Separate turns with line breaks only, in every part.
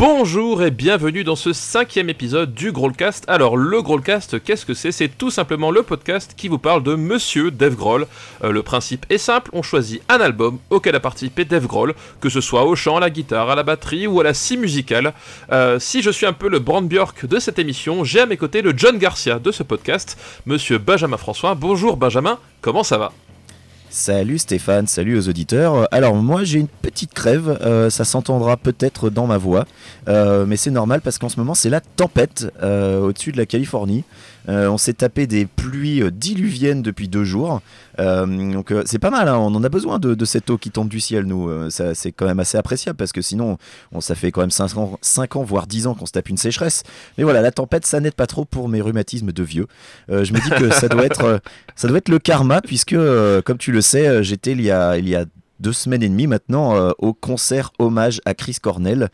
Bonjour et bienvenue dans ce cinquième épisode du Growlcast. Alors le Growlcast, qu'est-ce que c'est? C'est tout simplement le podcast qui vous parle de Monsieur Dave Grohl. Euh, le principe est simple, on choisit un album auquel a participé Dave Grohl, que ce soit au chant, à la guitare, à la batterie ou à la scie musicale. Euh, si je suis un peu le Brand Bjork de cette émission, j'ai à mes côtés le John Garcia de ce podcast, Monsieur Benjamin François. Bonjour Benjamin, comment ça va?
Salut Stéphane, salut aux auditeurs. Alors moi j'ai une petite crève, euh, ça s'entendra peut-être dans ma voix, euh, mais c'est normal parce qu'en ce moment c'est la tempête euh, au-dessus de la Californie. On s'est tapé des pluies diluviennes depuis deux jours, donc c'est pas mal, hein. on en a besoin de, cette eau qui tombe du ciel, nous. c'est quand même assez appréciable parce que sinon on, ça fait quand même 5 ans, 5 ans voire 10 ans qu'on se tape une sécheresse. Mais voilà, la tempête ça n'aide pas trop pour mes rhumatismes de vieux. je me dis que ça doit être, ça doit être le karma puisque comme tu le sais, euh, j'étais il y a, il y a deux semaines et demie maintenant euh, au concert hommage à Chris Cornell,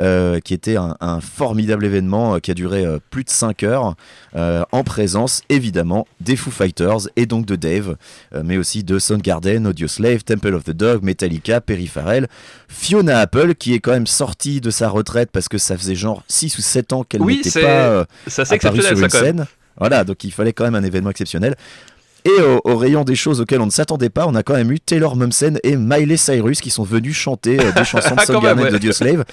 euh, qui était un, formidable événement qui a duré plus de 5 heures, en présence évidemment des Foo Fighters et donc de Dave, mais aussi de Soundgarden, Audioslave, Temple of the Dog, Metallica, Perry Farrell, Fiona Apple, qui est quand même sortie de sa retraite parce que ça faisait genre 6 ou 7 ans qu'elle n'était pas apparue sur une scène. Voilà, donc il fallait quand même un événement exceptionnel. Et au, rayon des choses auxquelles on ne s'attendait pas, on a quand même eu Taylor Momsen et Miley Cyrus qui sont venus chanter euh, des chansons de Soundgarden ouais. de.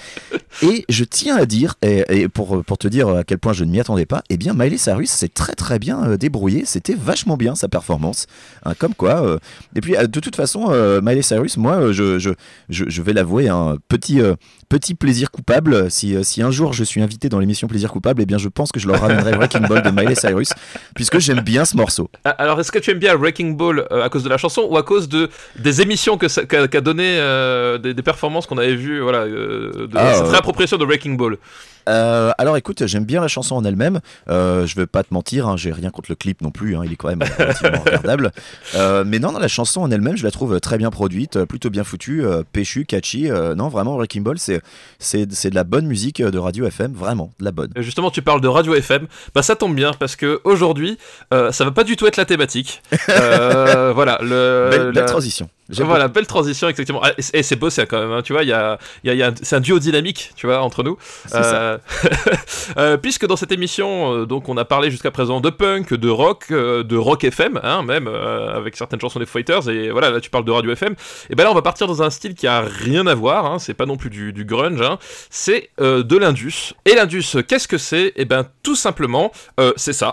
Et je tiens à dire, et, pour, pour te dire à quel point je ne m'y attendais pas, eh bien Miley Cyrus s'est très très bien euh, débrouillé, c'était vachement bien sa performance. Hein, comme quoi. Euh, et puis de toute façon, Miley Cyrus, moi, je, je, je, vais l'avouer, un petit, petit plaisir coupable. Si, si un jour je suis invité dans l'émission Plaisir coupable, eh bien je pense que je leur ramènerai Breaking Ball de Miley Cyrus, puisque j'aime bien ce morceau.
Ah, alors est-ce que tu aimes bien Wrecking Ball euh, à cause de la chanson ou à cause de des émissions qu'a donné euh, des, performances qu'on avait vues voilà euh, de ah, cette réappropriation de Wrecking Ball?
Euh, alors écoute, j'aime bien la chanson en elle-même. Euh, je vais pas te mentir, hein, j'ai rien contre le clip non plus. Hein, il est quand même relativement regardable. Euh, mais non, la chanson en elle-même, je la trouve très bien produite, plutôt bien foutue, péchu, catchy. non, vraiment, Wrecking Ball, c'est c'est de la bonne musique de radio FM, vraiment de la bonne.
Justement, tu parles de radio FM. Bah ça tombe bien parce que aujourd'hui, ça va pas du tout être la thématique. voilà,
le, la transition.
Voilà, belle transition, exactement. Ah, et c'est beau, c'est quand même, hein, tu vois, y a, y a, y a c'est un duo dynamique, tu vois, entre nous.
Euh,
euh, puisque dans cette émission, euh, donc, on a parlé jusqu'à présent de punk, de rock, de rock FM, hein, même, avec certaines chansons des Fighters, et voilà, là tu parles de radio FM. Et ben là, on va partir dans un style qui a rien à voir, hein, c'est pas non plus du, du grunge, hein, c'est de l'Indus. Et l'Indus, qu'est-ce que c'est? Et ben, tout simplement, c'est ça.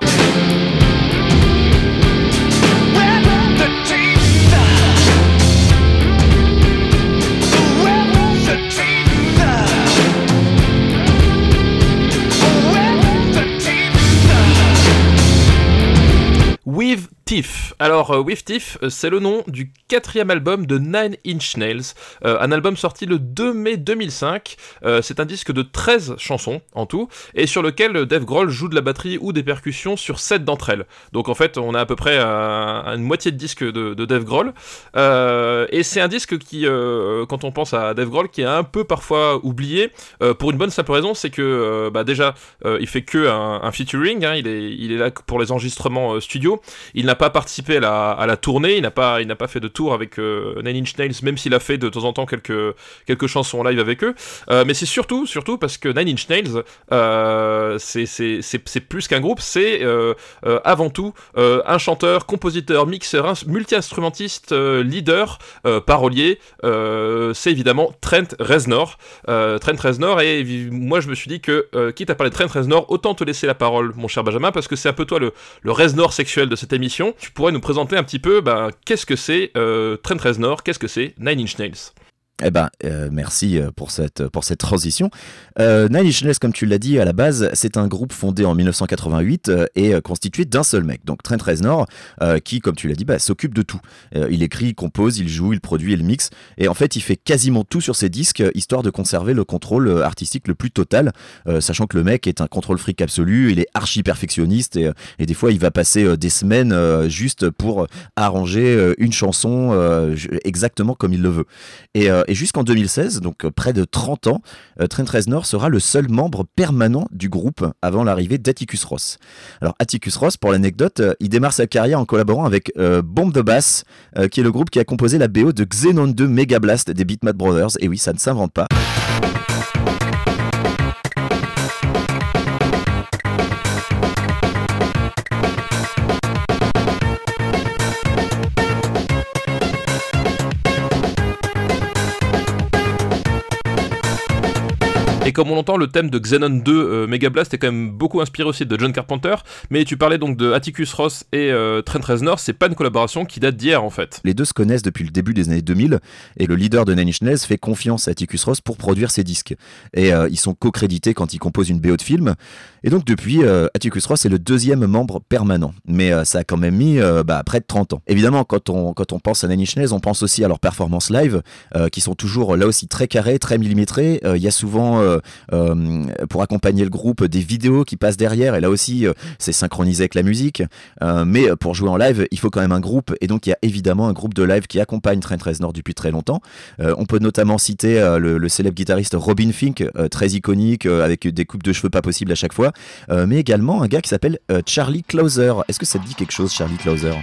Alors, euh, With Tiff, euh, c'est le nom du quatrième album de Nine Inch Nails, euh, un album sorti le 2 mai 2005. c'est un disque de 13 chansons en tout, et sur lequel Dave Grohl joue de la batterie ou des percussions sur 7 d'entre elles. Donc en fait, on a à peu près une moitié de disque de, de Dave Grohl. et c'est un disque qui, quand on pense à Dave Grohl, qui est un peu parfois oublié, pour une bonne simple raison, c'est que bah, déjà, il fait que un, featuring, hein, il, est, il est là pour les enregistrements studio. Il n'a pas participé à la, tournée, il n'a pas, pas fait de tour avec euh, Nine Inch Nails, même s'il a fait de temps en temps quelques, quelques chansons en live avec eux. Euh, mais c'est surtout, surtout parce que Nine Inch Nails, euh, c'est plus qu'un groupe, c'est avant tout un chanteur, compositeur, mixeur, multi-instrumentiste, leader, parolier. c'est évidemment Trent Reznor. Trent Reznor, et moi je me suis dit que, quitte à parler de Trent Reznor, autant te laisser la parole, mon cher Benjamin, parce que c'est un peu toi le, le Reznor sexuel de cette émission tu pourrais nous présenter un petit peu ben, qu'est-ce que c'est euh, Trent Reznor, qu'est-ce que c'est Nine Inch Nails?
Eh ben, euh, merci euh, pour cette, pour cette transition. Euh, Nine comme tu l'as dit à la base, c'est un groupe fondé en 1988 euh, et constitué d'un seul mec, donc Trent Reznor, qui, comme tu l'as dit, bah, s'occupe de tout. il écrit, il compose, il joue, il produit, il mixe, et en fait, il fait quasiment tout sur ses disques, histoire de conserver le contrôle artistique le plus total, sachant que le mec est un contrôle fric absolu, il est archi perfectionniste, et, et des fois, il va passer des semaines juste pour arranger une chanson exactement comme il le veut. Et et jusqu'en 2016, donc euh, près de 30 ans, euh, Trent Reznor sera le seul membre permanent du groupe avant l'arrivée d'Atticus Ross. Alors Atticus Ross, pour l'anecdote, euh, il démarre sa carrière en collaborant avec Bomb the Bass, qui est le groupe qui a composé la BO de Xenon 2 Mega Blast des Beatmat Brothers. Et oui, ça ne s'invente pas.
Comme on l'entend, le thème de Xenon 2 euh, Mega Blast est quand même beaucoup inspiré aussi de John Carpenter. Mais tu parlais donc de Atticus Ross et euh, Trent Reznor, c'est pas une collaboration qui date d'hier en fait.
Les deux se connaissent depuis le début des années 2000 et le leader de Nine Inch fait confiance à Atticus Ross pour produire ses disques. Et euh, ils sont co-crédités quand ils composent une BO de film. Et donc depuis, euh, Atticus Ross est le deuxième membre permanent. Mais euh, ça a quand même mis euh, bah, près de 30 ans. Évidemment, quand on, quand on pense à Nine Inch Nails, on pense aussi à leurs performances live, qui sont toujours là aussi très carrées, très millimétrées. Il y a souvent, pour accompagner le groupe, des vidéos qui passent derrière. Et là aussi, c'est synchronisé avec la musique. Mais pour jouer en live, il faut quand même un groupe. Et donc, il y a évidemment un groupe de live qui accompagne Trent Reznor depuis très longtemps. On peut notamment citer le, le célèbre guitariste Robin Fink, très iconique, avec des coupes de cheveux pas possibles à chaque fois. Euh, mais également un gars qui s'appelle euh, Charlie Closer. Est-ce que ça te dit quelque chose, Charlie Closer?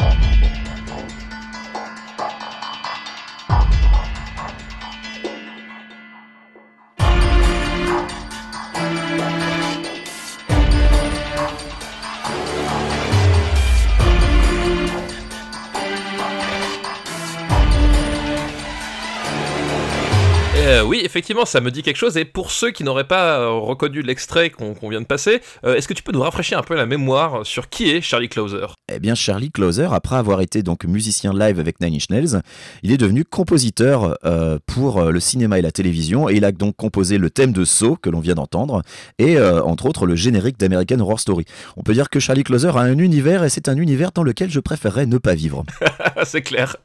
Euh, oui, effectivement, ça me dit quelque chose. Et pour ceux qui n'auraient pas euh, reconnu l'extrait qu'on vient de passer, euh, est-ce que tu peux nous rafraîchir un peu la mémoire sur qui est Charlie Closer?
Eh bien, Charlie Closer, après avoir été donc musicien live avec Nine Inch Nails, il est devenu compositeur euh, pour le cinéma et la télévision, et il a donc composé le thème de Saw que l'on vient d'entendre, et entre autres le générique d'American Horror Story. On peut dire que Charlie Closer a un univers, et c'est un univers dans lequel je préférerais ne pas vivre.
c'est clair.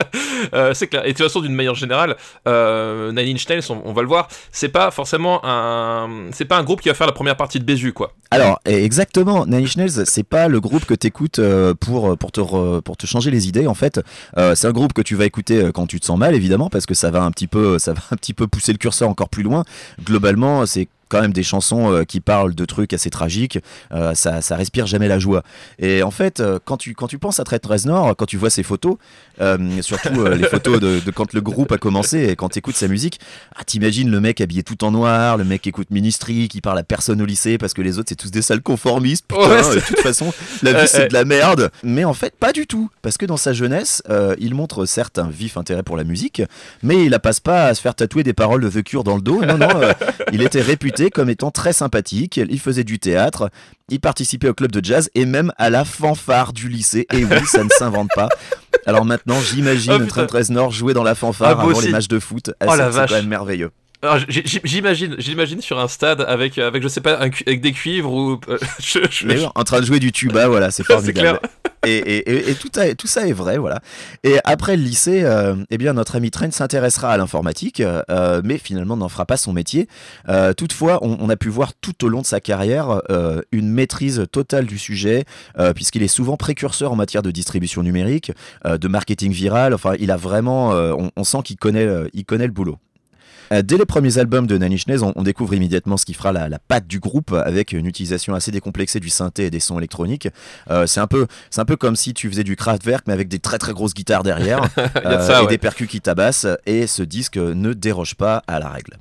C'est clair. Et de toute façon, d'une manière générale, Nine Inch Nails, on, va le voir, c'est pas forcément un, c'est pas un groupe qui va faire la première partie de Bézu, quoi.
Alors, exactement, Nine Nails, c'est pas le groupe que t'écoutes euh, pour, pour, te pour te changer les idées, en fait. Euh, c'est un groupe que tu vas écouter euh, quand tu te sens mal, évidemment, parce que ça va un petit peu, ça va un petit peu pousser le curseur encore plus loin. Globalement, c'est quand même des chansons euh, qui parlent de trucs assez tragiques, euh, ça, ça respire jamais la joie. Et en fait, euh, quand tu, quand tu penses à Trent Reznor, quand tu vois ses photos, surtout les photos de, de quand le groupe a commencé et quand tu écoutes sa musique, ah, t'imagines le mec habillé tout en noir, le mec qui écoute Ministry, qui parle à personne au lycée parce que les autres c'est tous des sales conformistes, putain,
Ouais, c'est-
de toute façon la vie c'est de la merde. Mais en fait pas du tout, parce que dans sa jeunesse, il montre certes un vif intérêt pour la musique, mais il la passe pas à se faire tatouer des paroles de The Cure dans le dos, non non, il était réputé comme étant très sympathique, il faisait du théâtre, il participait au club de jazz et même à la fanfare du lycée, et oui ça ne s'invente pas. Alors maintenant, j'imagine
Oh, putain.
Trent Reznor jouer dans la fanfare
Ah, moi
avant
aussi.
les matchs de foot. Ah,
Oh,
c'est
vache.
quand même merveilleux.
J'imagine, j'imagine sur un stade avec, avec je sais pas, un avec des cuivres ou. euh, je- je-
Mais en train de jouer du tuba, voilà, c'est formidable. Et, et- et- et tout, a- tout ça est vrai, voilà. Et après le lycée, euh, eh bien notre ami Trent s'intéressera à l'informatique, euh, mais finalement n'en fera pas son métier. Euh, toutefois, on, on a pu voir tout au long de sa carrière euh, une maîtrise totale du sujet, euh, puisqu'il est souvent précurseur en matière de distribution numérique, euh, de marketing viral. Enfin, il a vraiment, euh, on, on sent qu'il connaît, euh, il connaît le boulot. Euh, Dès les premiers albums de Nails, on, on découvre immédiatement ce qui fera la, la patte du groupe avec une utilisation assez décomplexée du synthé et des sons électroniques. Euh, c'est un peu, c'est un peu comme si tu faisais du Kraftwerk mais avec des très très grosses guitares derrière euh,
ça,
et
ouais.
des percus qui tabassent. Et ce disque ne déroge pas à la règle.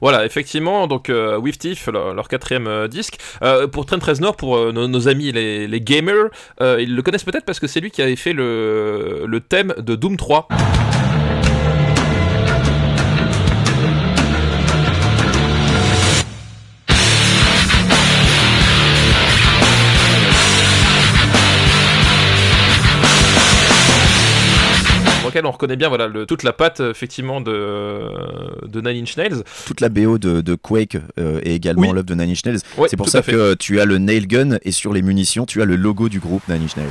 Voilà, effectivement, donc euh, With Thief, leur, leur quatrième euh, disque. Euh, pour Trent Reznor, pour nos, nos amis les, les gamers, ils le connaissent peut-être parce que c'est lui qui avait fait le, le thème de Doom 3. On reconnaît bien voilà, le- toute la patte effectivement de, de Nine Inch Nails.
Toute la BO de, de Quake euh, est également
Oui.
l'œuvre de Nine Inch Nails.
Ouais,
c'est pour ça que tu as le nail gun et sur les munitions tu as le logo du groupe Nine Inch Nails.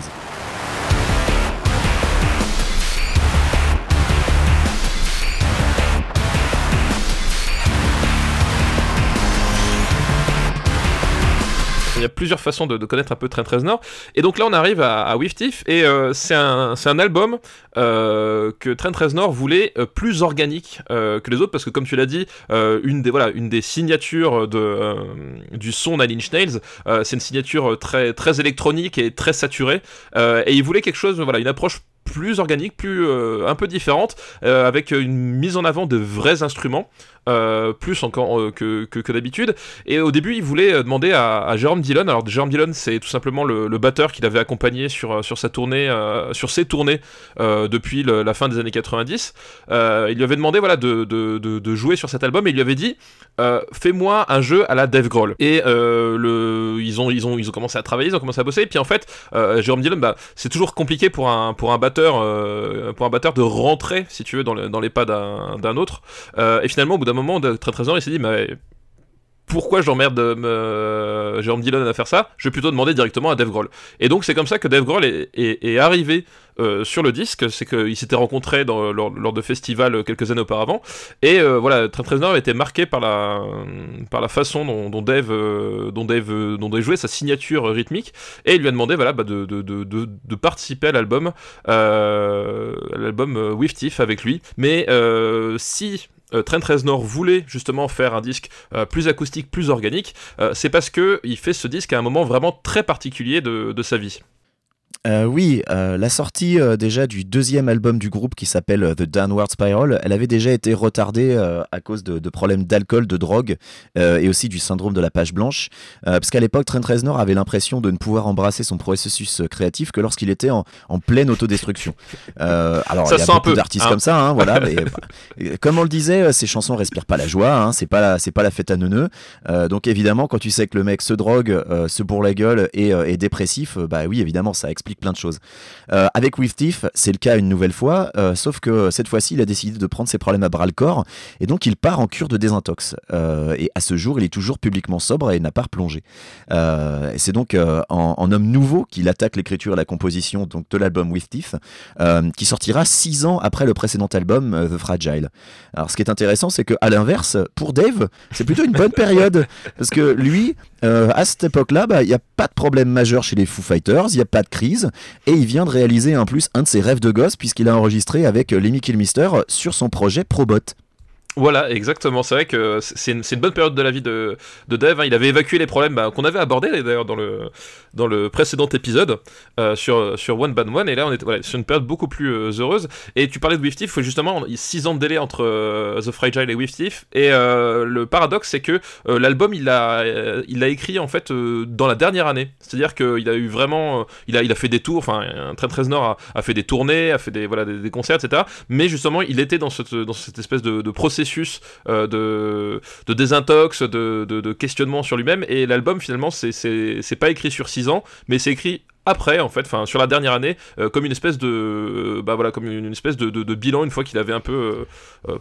A plusieurs façons de, connaître un peu Trent Reznor. Et donc là, on arrive à, à With Thief, et euh, c'est un, un album euh, que Trent Reznor voulait euh, plus organique euh, que les autres, parce que comme tu l'as dit, une, des, voilà, une des signatures de, du son Nine Inch Nails, c'est une signature très, très électronique et très saturée, et il voulait quelque chose, voilà, une approche plus organique, plus un peu différente, avec une mise en avant de vrais instruments. Euh, plus encore euh, que, que, d'habitude. Et au début, il voulait euh, demander à, à Jérôme Dillon. Alors, Jérôme Dillon, c'est tout simplement le, batteur qu'il avait accompagné sur, sur sa tournée, sur ses tournées depuis la fin des années 90. il lui avait demandé voilà, de, de, de, jouer sur cet album et il lui avait dit Fais-moi un jeu à la Dave Grohl. Et le, ils, ont, ils, ont, ils ont commencé à travailler, ils ont commencé à bosser. Et puis en fait, Jérôme Dillon, bah, c'est toujours compliqué pour un, pour, un batteur, pour un batteur de rentrer, si tu veux, dans, les pas d'un autre. et finalement, au bout d'un moment, de très très il s'est dit, mais pourquoi j'emmerde euh, Jérôme Dillon à faire ça? Je vais plutôt demander directement à Dave Grohl. Et donc c'est comme ça que Dave Grohl est, arrivé euh, sur le disque, c'est qu'ils s'étaient rencontrés lors, de festivals quelques années auparavant, et euh, voilà, Trent Reznor été marqué par la, façon dont, Dave, jouait, sa signature rythmique, et il lui a demandé bah, de, participer à l'album, l'album With avec lui, mais si euh, Trent Reznor voulait justement faire un disque euh, plus acoustique, plus organique, euh, c'est parce que il fait ce disque à un moment vraiment très particulier de sa vie.
Euh, oui, euh, la sortie euh, déjà du deuxième album du groupe qui s'appelle The Downward Spiral, elle avait déjà été retardée à cause de, problèmes d'alcool, de drogue et aussi du syndrome de la page blanche. parce qu'à l'époque, Trent Reznor avait l'impression de ne pouvoir embrasser son processus créatif que lorsqu'il était en, pleine autodestruction. alors, il y a beaucoup d'artistes hein. comme ça, hein, voilà. mais, comme on le disait, ces chansons respirent pas la joie, hein, c'est pas c'est pas la fête à neuneux. donc évidemment, quand tu sais que le mec se drogue, se bourre la gueule et est dépressif, bah oui, évidemment, ça explique plein de choses. Euh, avec With Tiff, c'est le cas une nouvelle fois, euh, sauf que cette fois-ci, il a décidé de prendre ses problèmes à bras le corps et donc il part en cure de désintox. Euh, et à ce jour, il est toujours publiquement sobre et n'a pas replongé. et c'est donc en, homme nouveau qu'il attaque l'écriture et la composition donc, de l'album With Tiff, qui sortira six ans après le précédent album The Fragile. Alors, ce qui est intéressant, c'est que à l'inverse, pour Dave, c'est plutôt une bonne période parce que lui, à cette époque-là, bah, il n'y a pas de problème majeur chez les Foo Fighters, il n'y a pas de crise et il vient de réaliser en plus un de ses rêves de gosse puisqu'il a enregistré avec Lemmy Kilmister sur son projet Probot.
Voilà, exactement. C'est vrai que c'est une, bonne période de la vie de, de. Hein. Il avait évacué les problèmes bah, qu'on avait abordés d'ailleurs dans le, précédent épisode euh, sur, One Bad One. Et là, on est sur une période beaucoup plus euh, heureuse. Et tu parlais de With faut justement 6 ans de délai entre euh, The Fragile et With Et le paradoxe, c'est que l'album, il a, il a écrit en fait dans la dernière année. C'est-à-dire qu'il a eu vraiment. il, a, il fait des tours. Enfin, Trent Reznor a, a fait des tournées, a fait des, voilà, des, concerts, etc. Mais justement, il était dans cette, dans cette espèce de, de processus euh, de, désintox, de, questionnement sur lui-même. Et l'album, finalement, c'est pas écrit sur 6 ans, mais c'est écrit après en fait sur la dernière année euh, comme une espèce de euh, bah voilà comme une, espèce de, bilan une fois qu'il avait un peu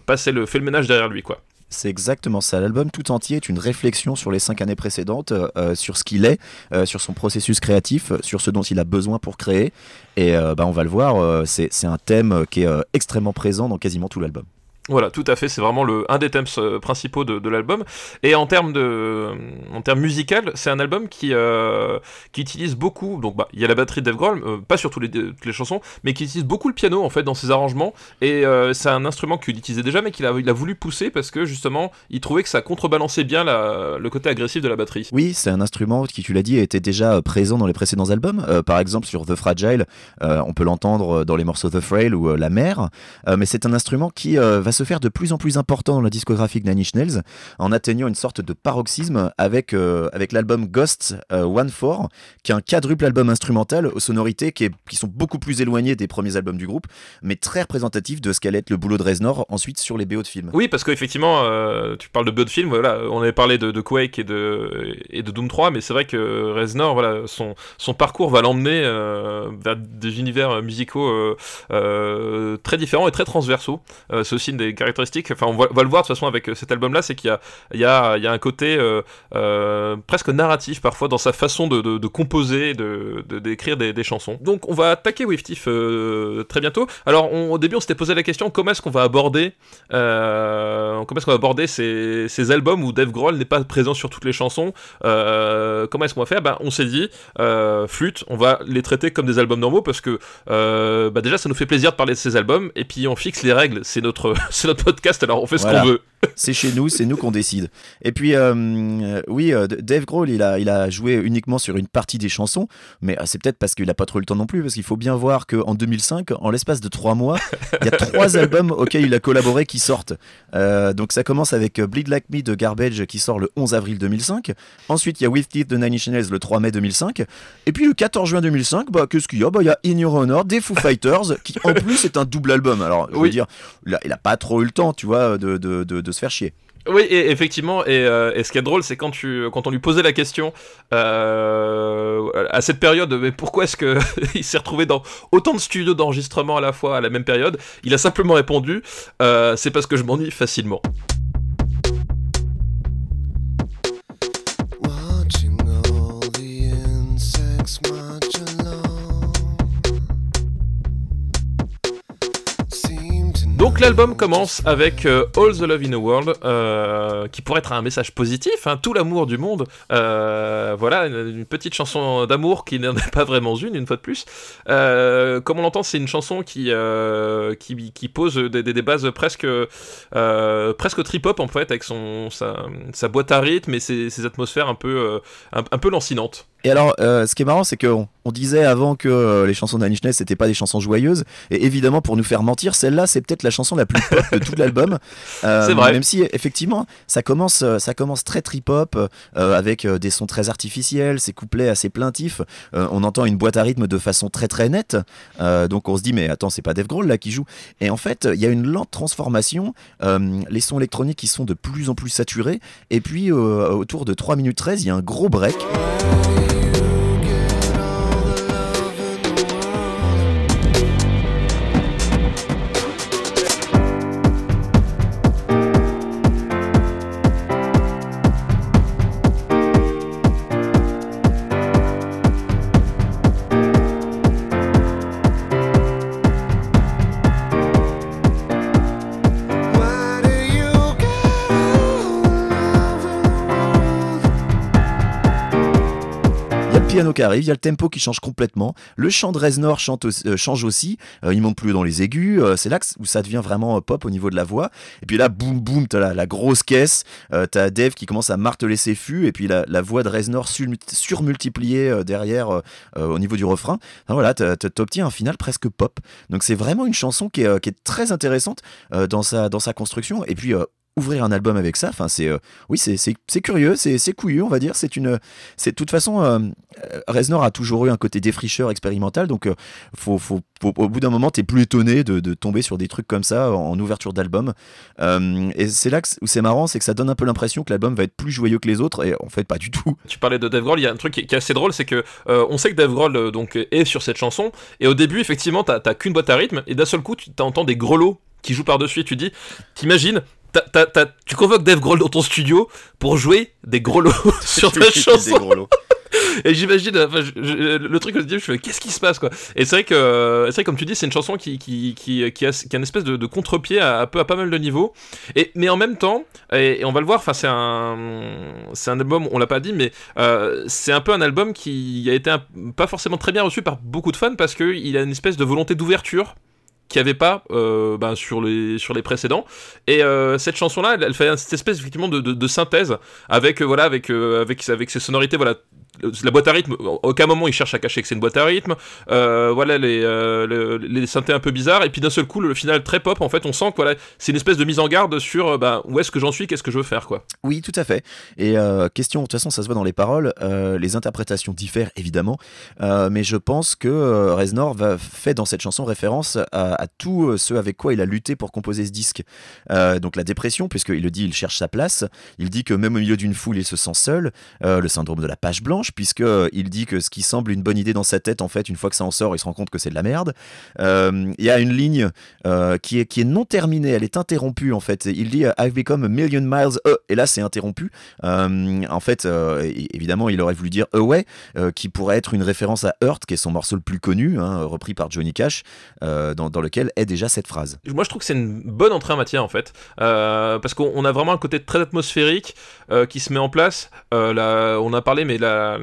passé le fait le ménage derrière lui quoi
c'est exactement ça. L'album tout entier est une réflexion sur les cinq années précédentes, sur ce qu'il est, sur son processus créatif, sur ce dont il a besoin pour créer. Et bah, on va le voir, c'est un thème qui est extrêmement présent dans quasiment tout l'album.
Voilà, tout à fait, c'est vraiment le, un des thèmes euh, principaux de, l'album. Et en termes de, en termes musical, c'est un album qui, euh, qui utilise beaucoup. Donc, bah, il y a la batterie de Dave Grohl, euh, pas sur les, toutes les chansons, mais qui utilise beaucoup le piano en fait dans ses arrangements. Et c'est un instrument qu'il utilisait déjà, mais qu'il a, il a voulu pousser parce que justement, il trouvait que ça contrebalançait bien le côté agressif de la batterie.
Oui, c'est un instrument qui, tu l'as dit, était déjà présent dans les précédents albums. par exemple, sur The Fragile, on peut l'entendre dans les morceaux The Frail ou La Mer. mais c'est un instrument qui va se faire de plus en plus important dans la discographie de Nine Inch Nails, en atteignant une sorte de paroxysme avec, euh, avec l'album Ghost euh, One Four, qui est un quadruple album instrumental aux sonorités qui, sont beaucoup plus éloignées des premiers albums du groupe, mais très représentatif de ce qu'allait être le boulot de Reznor ensuite sur les BO de films.
Oui, parce qu'effectivement, euh, tu parles de BO de films, voilà, on avait parlé de, Quake et de, et de Doom 3, mais c'est vrai que Reznor, voilà, son, son parcours va l'emmener vers des univers musicaux très différents et très transversaux. c'est aussi une des caractéristique, enfin on va, le voir de toute façon avec euh, cet album-là, c'est qu'il y a, il y, a, il y a un côté euh, euh, presque narratif parfois dans sa façon de, composer, de, d'écrire des, des, chansons. Donc on va attaquer With très bientôt. Alors au début on s'était posé la question comment est-ce qu'on va aborder, comment est-ce qu'on va aborder ces, ces, albums où Dave Grohl n'est pas présent sur toutes les chansons. comment est-ce qu'on va faire? Ben, on s'est dit flûte, on va les traiter comme des albums normaux parce que bah, déjà ça nous fait plaisir de parler de ces albums et puis on fixe les règles. C'est notre, c'est notre podcast, alors on fait ce qu'on veut.
C'est chez nous, c'est nous qu'on décide. Et puis, euh, oui, euh, Dave Grohl, il a, il a joué uniquement sur une partie des chansons, mais c'est peut-être parce qu'il n'a pas trop eu le temps non plus, parce qu'il faut bien voir qu'en 2005, en l'espace de trois mois, il y a trois albums auxquels il a collaboré qui sortent. donc ça commence avec Bleed Like Me de Garbage qui sort le 11 avril 2005. Ensuite, il y a With Teeth de Nine Inch Nails le 3 mai 2005. Et puis le 14 juin 2005, bah, qu'est-ce qu'il y a? Bah, Il y a In Your Honor des Foo Fighters, qui en plus est un double album. Alors, je veux dire, il a, pas trop eu le temps, tu vois, de, de, de, faire chier.
Oui, et effectivement, euh, et, ce qui est drôle, c'est quand, quand on lui posait la question euh, à cette période, mais pourquoi est-ce qu'il s'est retrouvé dans autant de studios d'enregistrement à la fois à la même période Il a simplement répondu euh, c'est parce que je m'ennuie facilement. Donc l'album commence avec euh, All the Love in the World, euh, qui pourrait être un message positif, hein, tout l'amour du monde. Euh, voilà, une, petite chanson d'amour qui n'en est pas vraiment une, une fois de plus. comme on l'entend, c'est une chanson qui, pose des, bases presque, presque trip-hop en fait, avec sa, boîte à rythme et ses, atmosphères un peu, un peu lancinantes.
Et alors, ce qui est marrant, c'est qu'on on disait avant que les chansons d'Anish Ness n'étaient pas des chansons joyeuses. Et évidemment, pour nous faire mentir, celle-là, c'est peut-être la chanson la plus pop de tout l'album.
Euh, c'est vrai.
Même si effectivement, ça commence, euh, ça commence très trip-hop euh, avec des sons très artificiels, ces couplets assez plaintifs. on entend une boîte à rythme de façon très très nette. donc on se dit mais attends, c'est pas Dave Grohl là qui joue. Et en fait, il y a une lente transformation. les sons électroniques qui sont de plus en plus saturés. Et puis autour de 3 minutes 13, il y a un gros break. Piano qui arrive, il y a le tempo qui change complètement, le chant de Reznor euh, change aussi, euh, il monte plus dans les aigus, euh, c'est là où ça devient vraiment pop au niveau de la voix, et puis là, boum boum, t'as la, la grosse caisse, t'as Dave qui commence à marteler ses fûts, et puis la, la voix de Reznor surmultipliée derrière au niveau du refrain, enfin, voilà, t'obtiens un final presque pop, donc c'est vraiment une chanson qui est, qui est très intéressante dans, sa, dans sa construction, et puis ouvrir un album avec ça. Enfin, c'est euh, oui, c'est curieux, c'est couillu, on va dire. C'est une, c'est de toute façon, euh, Reznor a toujours eu un côté défricheur expérimental, donc euh, faut, faut, au bout d'un moment, t'es plus étonné de, tomber sur des trucs comme ça en, ouverture d'album. et c'est là où c'est marrant, c'est que ça donne un peu l'impression que l'album va être plus joyeux que les autres, et en fait, pas du tout.
Tu parlais de Dave Grohl, il y a un truc qui, est assez drôle, c'est que on sait que Dave Grohl donc est sur cette chanson, et au début, effectivement, t'as qu'une boîte à rythme, et d'un seul coup, tu entends des grelots qui jouent par-dessus, et tu dis, t'imagines, tu convoques Dave Grohl dans ton studio pour jouer des gros lots sur ta chanson. et j'imagine, le truc que je dis, je fais, qu'est-ce qui se passe quoi? Et c'est vrai que, c'est vrai comme tu dis, c'est une chanson qui, qui, qui, qui, a, qui a une espèce de, de contre-pied à, peu, à pas mal de niveaux. Et, mais en même temps, et, on va le voir, enfin, c'est un, c'est un album, on l'a pas dit, mais euh, c'est un peu un album qui a été pas forcément très bien reçu par beaucoup de fans parce qu'il a une espèce de volonté d'ouverture qu'il n'y avait pas euh, ben, sur, les, sur les précédents. Et euh, cette chanson-là, elle, fait cette espèce effectivement de, de, synthèse avec, euh, voilà, avec, avec, avec ses sonorités voilà, la boîte à rythme, aucun moment il cherche à cacher que c'est une boîte à rythme. Voilà les, les, synthés un peu bizarres. Et puis d'un seul coup, le, final très pop, en fait, on sent que voilà, c'est une espèce de mise en garde sur bah, où est-ce que j'en suis, qu'est-ce que je veux faire. quoi.
Oui, tout à fait. Et question, de toute façon, ça se voit dans les paroles. les interprétations diffèrent évidemment. mais je pense que Reznor va, fait dans cette chanson référence à, à tout ce avec quoi il a lutté pour composer ce disque. donc la dépression, puisqu'il le dit, il cherche sa place. Il dit que même au milieu d'une foule, il se sent seul. le syndrome de la page blanche puisque euh, il dit que ce qui semble une bonne idée dans sa tête, en fait, une fois que ça en sort, il se rend compte que c'est de la merde. Euh, il y a une ligne euh, qui, est, qui est non terminée, elle est interrompue en fait. Il dit I've become a million miles, et là c'est interrompu. en fait, évidemment, il aurait voulu dire Away, qui pourrait être une référence à Hurt, qui est son morceau le plus connu, hein, repris par Johnny Cash, dans, dans, lequel est déjà cette phrase.
Moi, je trouve que c'est une bonne entrée en matière en fait, parce qu'on a vraiment un côté très atmosphérique qui se met en place. on a parlé, mais la,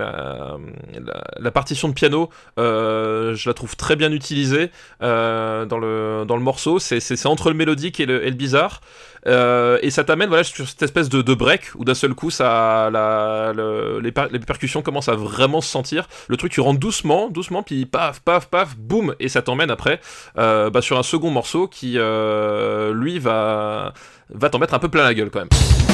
la, partition de piano, euh, je la trouve très bien utilisée euh, dans, le, dans le morceau. C'est entre le mélodique et le, bizarre. Et ça t'amène voilà sur cette espèce de, break où d'un seul coup ça les, percussions commencent à vraiment se sentir. Le truc tu rentres doucement doucement puis paf paf paf boum et ça t'emmène après bah, sur un second morceau qui lui va va t'en mettre un peu plein la gueule quand même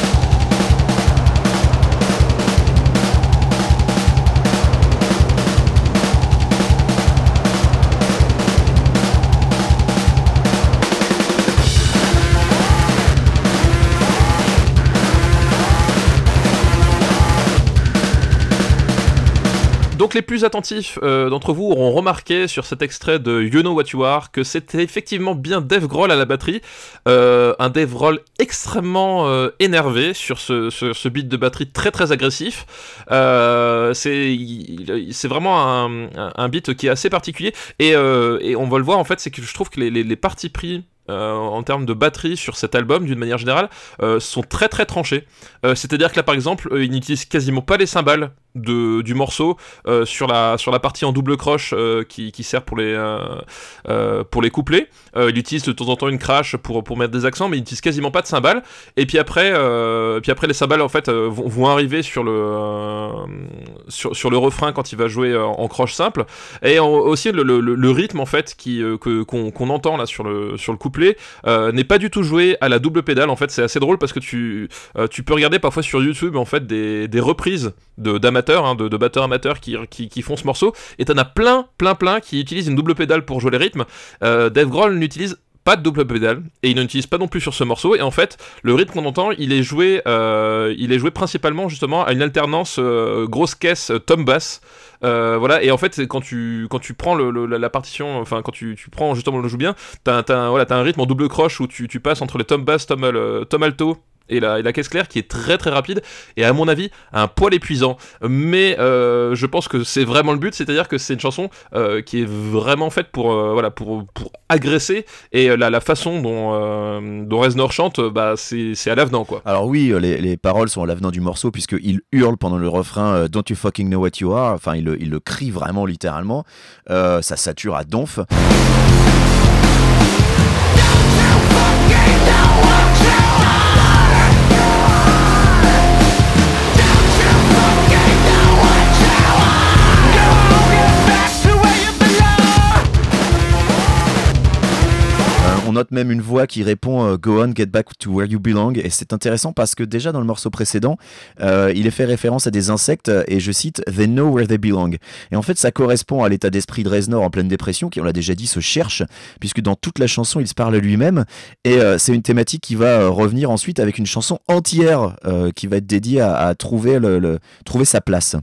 Les plus attentifs euh, d'entre vous auront remarqué sur cet extrait de You Know What You Are que c'était effectivement bien Dave Grohl à la batterie, euh, un Dave Grohl extrêmement euh, énervé sur ce, ce, beat de batterie très très agressif. c'est vraiment un, un, beat qui est assez particulier et, et on va le voir en fait, c'est que je trouve que les, les, parties pris en termes de batterie sur cet album, d'une manière générale, sont très très tranchés. Euh, c'est-à-dire que là, par exemple, il n'utilise quasiment pas les cymbales de, du morceau sur, la, sur la partie en double croche qui, qui, sert pour les, pour les couplets. il utilise de temps en temps une crash pour, pour mettre des accents, mais il n'utilise quasiment pas de cymbales. Et puis après, puis après les cymbales en fait vont, arriver sur le, sur, sur, le refrain quand il va jouer en croche simple. Et aussi le, rythme en fait qui, qu'on, entend là sur le, sur le couplet euh, n'est pas du tout joué à la double pédale. En fait, c'est assez drôle parce que tu, euh, tu peux regarder parfois sur YouTube en fait des, des reprises d'amateurs, hein, de, batteurs amateurs qui, font ce morceau. Et t'en as plein, plein, plein qui utilisent une double pédale pour jouer les rythmes. Euh, Dave Grohl n'utilise pas de double pédale et il n'utilise pas non plus sur ce morceau et en fait le rythme qu'on entend il est joué il est joué principalement justement à une alternance grosse caisse tom bass euh, voilà, et en fait, quand tu, quand tu prends la, partition, enfin, quand tu, prends justement le joue bien, t'as as, voilà, un rythme en double croche où tu, passes entre les tom bass, tom, euh, tom alto et la, la, caisse claire qui est très très rapide et à mon avis un poil épuisant. Mais euh, je pense que c'est vraiment le but, c'est-à-dire que c'est une chanson euh, qui est vraiment faite pour, euh, voilà, pour, pour agresser et la, la façon dont, dont Reznor chante, bah, c'est à l'avenant quoi.
Alors oui, les, les paroles sont à l'avenant du morceau puisqu'il hurle pendant le refrain Don't you fucking know what you are, enfin il, il le crie vraiment littéralement, ça sature à donf. on note même une voix qui répond euh, Go on, get back to where you belong. Et c'est intéressant parce que déjà dans le morceau précédent, euh, il est fait référence à des insectes et je cite They know where they belong. Et en fait, ça correspond à l'état d'esprit de Reznor en pleine dépression, qui on l'a déjà dit se cherche, puisque dans toute la chanson il se parle lui-même. Et euh, c'est une thématique qui va revenir ensuite avec une chanson entière qui va être dédiée à, trouver, le, trouver sa place.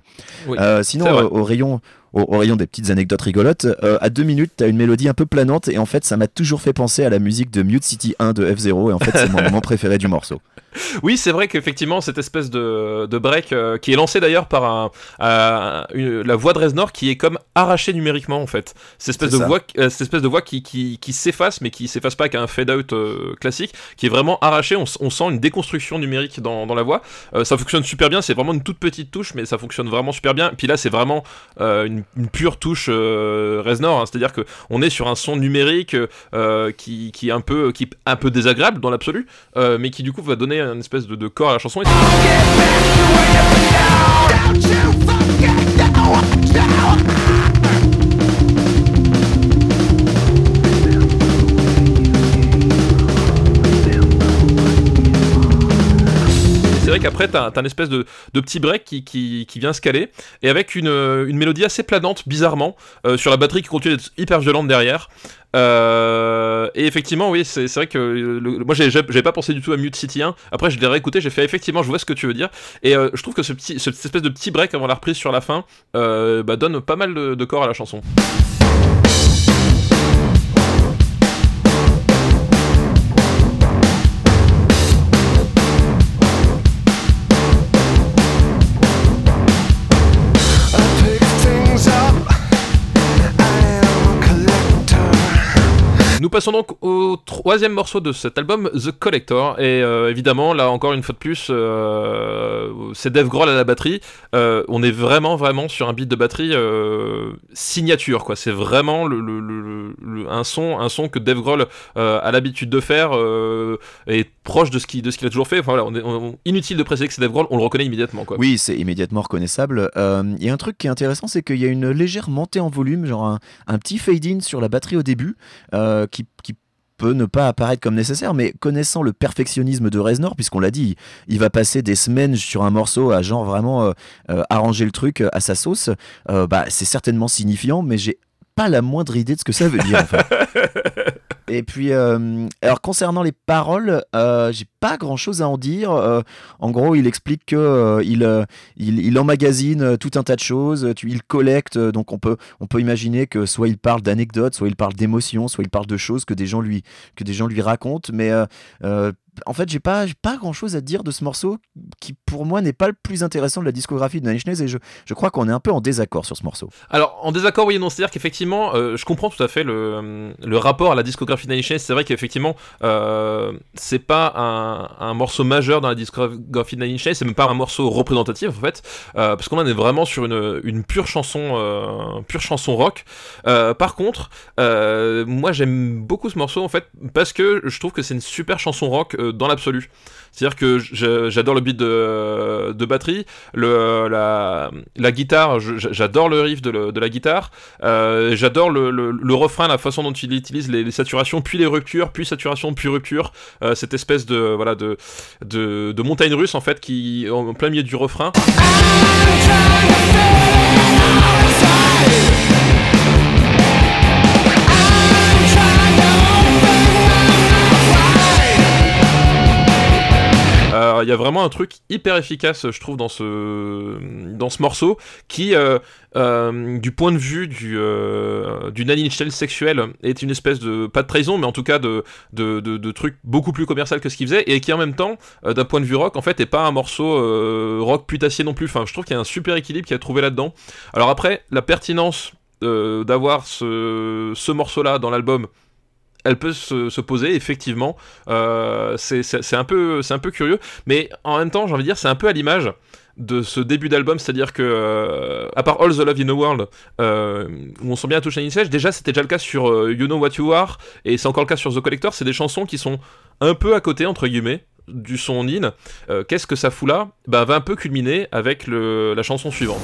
sinon, au rayon au, rayon des petites anecdotes rigolotes, euh, à deux minutes, t'as une mélodie un peu planante et en fait, ça m'a toujours fait penser à la musique de Mute City 1 de F0 et en fait, c'est mon moment préféré du morceau.
Oui, c'est vrai qu'effectivement, cette espèce de, de break euh, qui est lancé d'ailleurs par un, la voix de Reznor qui est comme arrachée numériquement en fait. Cette espèce, de voix, euh, cette espèce de voix qui, qui, qui s'efface, mais qui s'efface pas avec un fade-out classique, qui est vraiment arrachée. On, on, sent une déconstruction numérique dans, dans la voix. ça fonctionne super bien, c'est vraiment une toute petite touche, mais ça fonctionne vraiment super bien. Puis là, c'est vraiment une une pure touche euh, Reznor, hein. c'est-à-dire que on est sur un son numérique euh, qui, qui, est un peu qui un peu désagréable dans l'absolu, euh, mais qui du coup va donner une espèce de, de corps à la chanson. c'est vrai qu'après, t'as as un espèce de, petit break qui, qui, vient se caler, et avec une, une mélodie assez planante, bizarrement, euh, sur la batterie qui continue d'être hyper violente derrière. Euh, et effectivement, oui, c'est vrai que le, moi j'avais pas pensé du tout à Mute City 1. Après, je l'ai réécouté, j'ai fait effectivement, je vois ce que tu veux dire. Et euh, je trouve que ce cette espèce de petit break avant la reprise sur la fin bah, donne pas mal de corps à la chanson. Passons donc au troisième morceau de cet album, The Collector. Et euh, évidemment, là encore une fois de plus, euh, c'est Dave Grohl à la batterie. Euh, on est vraiment, vraiment sur un beat de batterie signature. C'est vraiment un, son, un son que Dave Grohl a l'habitude de faire proche de ce qu'il a toujours fait. Enfin voilà, on est, inutile de préciser que c'est Dave Grohl, on le reconnaît immédiatement. Quoi.
Oui, c'est immédiatement reconnaissable. Il y a un truc qui est intéressant, c'est qu'il y a une légère montée en volume, genre un, un petit fade-in sur la batterie au début, qui, qui peut ne pas apparaître comme nécessaire, mais connaissant le perfectionnisme de Reznor, puisqu'on l'a dit, il va passer des semaines sur un morceau à genre vraiment euh, euh, arranger le truc à sa sauce, euh, bah, c'est certainement signifiant, mais j'ai pas la moindre idée de ce que ça veut dire. En fait. Et puis, euh, alors concernant les paroles, euh, j'ai pas grand chose à en dire. Euh, en gros, il explique que il, il, emmagasine tout un tas de choses, il collecte, donc on peut, on peut imaginer que soit il parle d'anecdotes, soit il parle d'émotions, soit il parle de choses que des gens lui, que des gens lui racontent, mais en fait, j'ai pas, pas grand chose à dire de ce morceau qui, pour moi, n'est pas le plus intéressant de la discographie de Nine et je, je crois qu'on est un peu en désaccord sur ce morceau.
Alors, en désaccord, oui, non, c'est-à-dire qu'effectivement, euh, je comprends tout à fait le, le, rapport à la discographie de Nine C'est vrai qu'effectivement, euh, c'est pas un, un, morceau majeur dans la discographie de Nine Inch c'est même pas un morceau représentatif, en fait, euh, parce qu'on en est vraiment sur une, pure chanson, pure chanson rock. par contre, moi, j'aime beaucoup ce morceau, en fait, parce que je trouve que c'est une super chanson rock dans l'absolu. C'est-à-dire que j'adore le beat de, batterie, la, guitare, j'adore le riff de, la guitare, euh, j'adore le, refrain, la façon dont il utilise les, saturations, puis les ruptures, puis saturation, puis rupture, euh, cette espèce de, voilà, de, de, de, montagne russe en fait qui en plein milieu du refrain. Il y a vraiment un truc hyper efficace, je trouve, dans ce, dans ce morceau, qui, euh, euh, du point de vue du, euh, du sexuel, est une espèce de, pas de trahison, mais en tout cas de, de, de, truc beaucoup plus commercial que ce qu'il faisait, et qui en même temps, d'un point de vue rock, en fait, est pas un morceau rock putassier non plus. Enfin, je trouve qu'il y a un super équilibre qui a trouvé là-dedans. Alors après, la pertinence d'avoir ce, ce morceau-là dans l'album, elle peut se, poser, effectivement. Euh, c'est un, peu, un peu curieux, mais en même temps, j'ai envie de dire, c'est un peu à l'image de ce début d'album, c'est-à-dire que, euh, à part All the Love in the World, euh, où on sent bien toucher Shiny déjà c'était déjà le cas sur You Know What You Are, et c'est encore le cas sur The Collector, c'est des chansons qui sont un peu à côté, entre guillemets, du son in. Qu'est-ce que ça fout là? Bah, va un peu culminer avec la chanson suivante.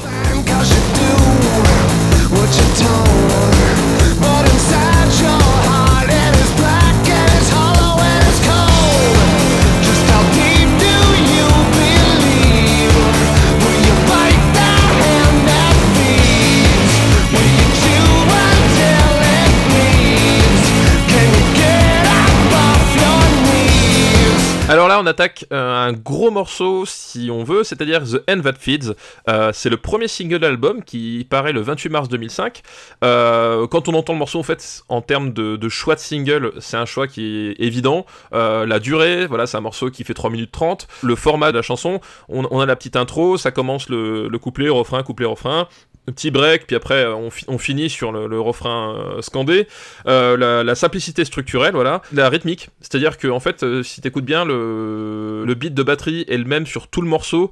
Alors là, on attaque euh, un gros morceau, si on veut, c'est-à-dire The End That Feeds. Euh, c'est le premier single d'album qui paraît le 28 mars 2005. Euh, quand on entend le morceau, en fait, en termes de, choix de single, c'est un choix qui est évident. la durée, voilà, c'est un morceau qui fait 3 minutes 30. Le format de la chanson, on, a la petite intro, ça commence le, le couplet, refrain, couplet, refrain petit break, puis après on, on finit sur le, refrain euh, scandé. Euh, la, simplicité structurelle, voilà. La rythmique, c'est-à-dire que en fait, euh, si t'écoutes bien, le, beat de batterie est le même sur tout le morceau,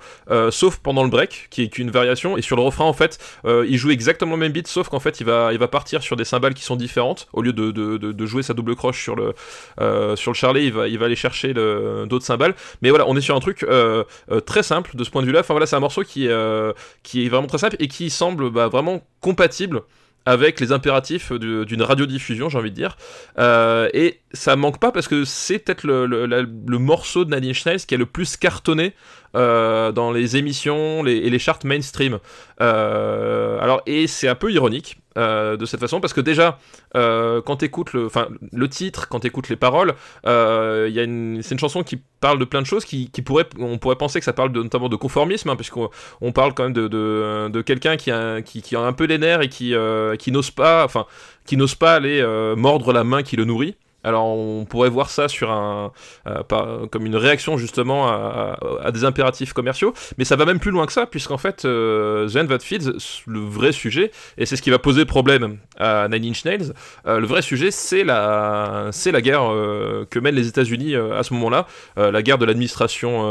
sauf pendant le break, qui est qu'une variation. Et sur le refrain, en fait, il joue exactement le même beat, sauf qu'en fait, il va, partir sur des cymbales qui sont différentes. Au lieu de, jouer sa double croche sur le, sur le charlet, il va, aller chercher d'autres cymbales. Mais voilà, on est sur un truc très simple de ce point de vue-là. Enfin voilà, c'est un morceau qui est vraiment très simple et qui semble bah, vraiment compatible avec les impératifs d'une radiodiffusion, j'ai envie de dire. Euh, et ça manque pas parce que c'est peut-être le, morceau de Nadine Schnells qui a le plus cartonné euh, dans les émissions et les charts mainstream. Euh, alors, et c'est un peu ironique euh, de cette façon parce que déjà, quand t'écoutes le, le titre, quand t'écoutes les paroles, il y une, c'est une chanson qui parle de plein de choses qui, qui pourrait, on pourrait penser que ça parle notamment de conformisme, hein, puisqu'on on parle quand même de, de, de quelqu'un qui a, qui, qui, a un peu les nerfs et qui, qui n'ose pas, enfin, qui n'ose pas aller mordre la main qui le nourrit. Alors on pourrait voir ça sur un, euh, comme une réaction justement à, des impératifs commerciaux, mais ça va même plus loin que ça, puisqu'en fait, euh, The Fields, le vrai sujet, et c'est ce qui va poser problème à Nine Inch Nails, euh, le vrai sujet c'est la, c'est la guerre euh, que mènent les États-Unis à ce moment-là, la guerre de l'administration,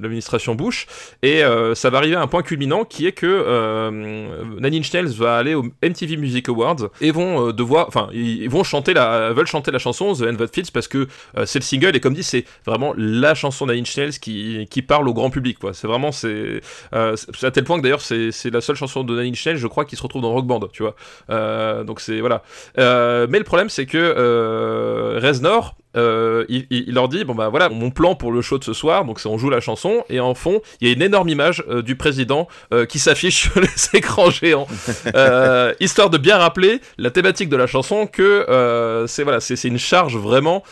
l'administration Bush, et ça va arriver à un point culminant qui est que Nine Inch Nails va aller au MTV Music Awards et vont devoir, enfin ils vont chanter la, veulent chanter la chanson, The End Fits, parce que c'est le single, et comme dit, c'est vraiment la chanson d'Annie Schnells qui, qui parle au grand public, quoi. C'est vraiment, c'est à tel point que d'ailleurs, c'est la seule chanson de Nine Schnells, je crois, qui se retrouve dans Rock Band, tu vois. donc c'est, voilà. mais le problème, c'est que Reznor, euh, il, leur dit bon bah voilà mon plan pour le show de ce soir donc c'est on joue la chanson et en fond il y a une énorme image euh, du président euh, qui s'affiche sur les écrans géants. Histoire de bien rappeler la thématique de la chanson que c'est voilà c'est une charge vraiment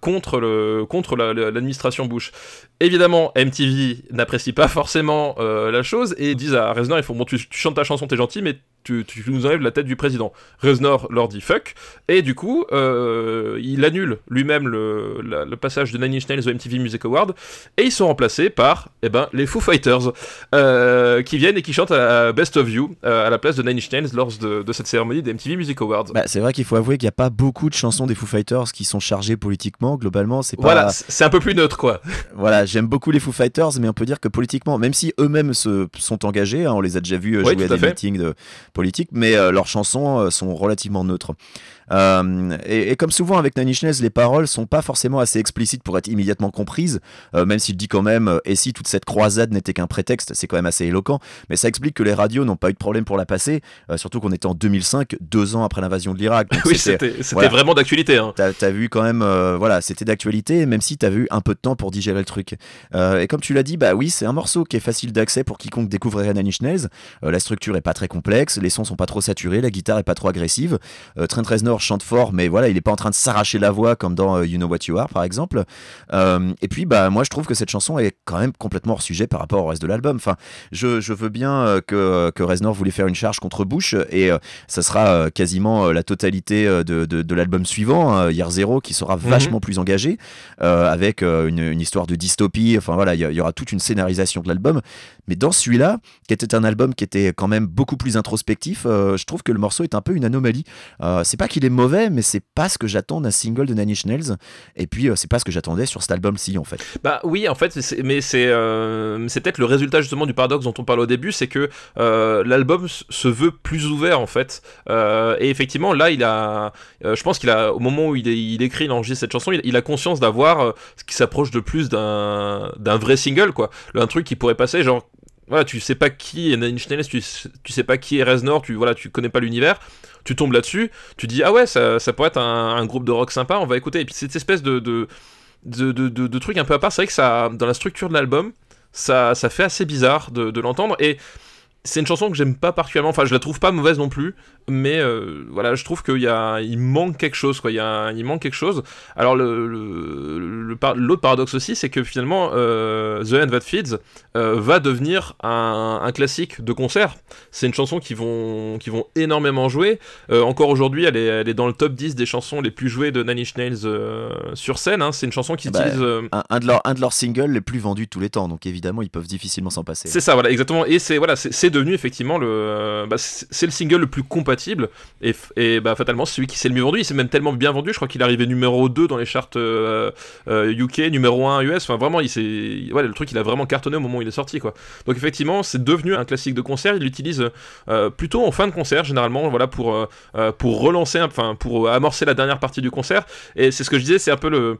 contre le contre l'administration Bush. Évidemment MTV n'apprécie pas forcément la chose et disent à Reznor il faut bon tu, tu chantes ta chanson t'es gentil mais tu, nous enlèves la tête du président. Reznor leur dit fuck, et du coup, euh, il annule lui-même le, le, passage de Nine Inch Nails au MTV Music Award, et ils sont remplacés par eh ben, les Foo Fighters, euh, qui viennent et qui chantent à Best of You, euh, à la place de Nine Inch Nails lors de, de cette cérémonie des MTV Music Awards.
Bah, c'est vrai qu'il faut avouer qu'il n'y a pas beaucoup de chansons des Foo Fighters qui sont chargées politiquement, globalement, c'est pas...
Voilà, c'est un peu plus neutre, quoi.
voilà, j'aime beaucoup les Foo Fighters, mais on peut dire que politiquement, même si eux-mêmes se sont engagés, hein, on les a déjà vus jouer à, des meetings de politique, mais euh, leurs chansons euh, sont relativement neutres. Euh, et, comme souvent avec Nine Inch Nails, les paroles sont pas forcément assez explicites pour être immédiatement comprises, euh, même s'il dit quand même euh, et si toute cette croisade n'était qu'un prétexte, c'est quand même assez éloquent. Mais ça explique que les radios n'ont pas eu de problème pour la passer, surtout qu'on était en 2005, deux ans après l'invasion de l'Irak.
oui, c'était vraiment d'actualité. Hein.
T'as as vu quand même, voilà, c'était d'actualité, même si t'as vu un peu de temps pour digérer le truc. et comme tu l'as dit, bah oui, c'est un morceau qui est facile d'accès pour quiconque découvrirait Nine Inch Nails. la structure est pas très complexe, les sons sont pas trop saturés, la guitare est pas trop agressive. Trent Reznor chante fort, mais voilà, il est pas en train de s'arracher la voix comme dans euh, You Know What You Are, par exemple. Euh, et puis, bah, moi, je trouve que cette chanson est quand même complètement hors sujet par rapport au reste de l'album. Enfin, je, je, veux bien euh, que, que Reznor voulait faire une charge contre Bush, et ça sera quasiment la totalité de, de, l'album suivant, hein, Year Zero, qui sera mhm. vachement plus engagé, avec une, une, histoire de dystopie. Enfin, voilà, il y, y, aura toute une scénarisation de l'album. Mais dans celui-là, qui était un album qui était quand même beaucoup plus introspectif, je trouve que le morceau est un peu une anomalie. c'est pas qu'il est mauvais, mais c'est pas ce que j'attends d'un single de Nine Inch Nails. Et puis, euh, c'est pas ce que j'attendais sur cet album-ci, en fait.
Bah oui, en fait, mais c'est euh, peut-être le résultat justement du paradoxe dont on parle au début, c'est que euh, l'album se veut plus ouvert, en fait. et effectivement, là, il a, je pense qu'il a, au moment où il, il écrit, il enregistre cette chanson, il, a conscience d'avoir ce qui s'approche de plus d'un vrai single, quoi. Un truc qui pourrait passer, genre voilà, tu sais pas qui est Nine Inch tu, tu sais pas qui est Reznor, tu voilà, tu connais pas l'univers tu tombes là-dessus, tu dis ah ouais, ça, pourrait être un, groupe de rock sympa, on va écouter. Et puis cette espèce de, de, de, de, truc un peu à part, c'est vrai que ça, dans la structure de l'album, ça, ça fait assez bizarre de, l'entendre. Et c'est une chanson que j'aime pas particulièrement, enfin je la trouve pas mauvaise non plus, mais euh, voilà, je trouve qu'il y a, il manque quelque chose, quoi. Il, y a, il manque quelque chose. Alors le, l'autre paradoxe aussi, c'est que finalement euh, The End That Feeds euh, va devenir un, classique de concert. C'est une chanson qui vont, qui vont énormément jouer. encore aujourd'hui, elle est, elle est dans le top 10 des chansons les plus jouées de Nine Inch Nails sur scène. Hein. C'est une chanson qui
ah bah,
utilise
un, de leurs, un de leurs singles les plus vendus de tous les temps. Donc évidemment, ils peuvent difficilement s'en passer.
C'est ça, voilà, exactement. Et c'est voilà, c'est devenu effectivement le, euh, bah, c'est le single le plus compatible et, et bah, fatalement celui qui s'est le mieux vendu. Il s'est même tellement bien vendu, je crois qu'il est arrivé numéro 2 dans les charts UK, euh, euh, numéro 1 US. Enfin vraiment, il s'est, le truc il a vraiment cartonné au moment où il est sorti quoi. Donc effectivement, c'est devenu un classique de concert. Il l'utilise plutôt en fin de concert généralement, voilà pour pour relancer, enfin pour amorcer la dernière partie du concert. Et c'est ce que je disais, c'est un peu le,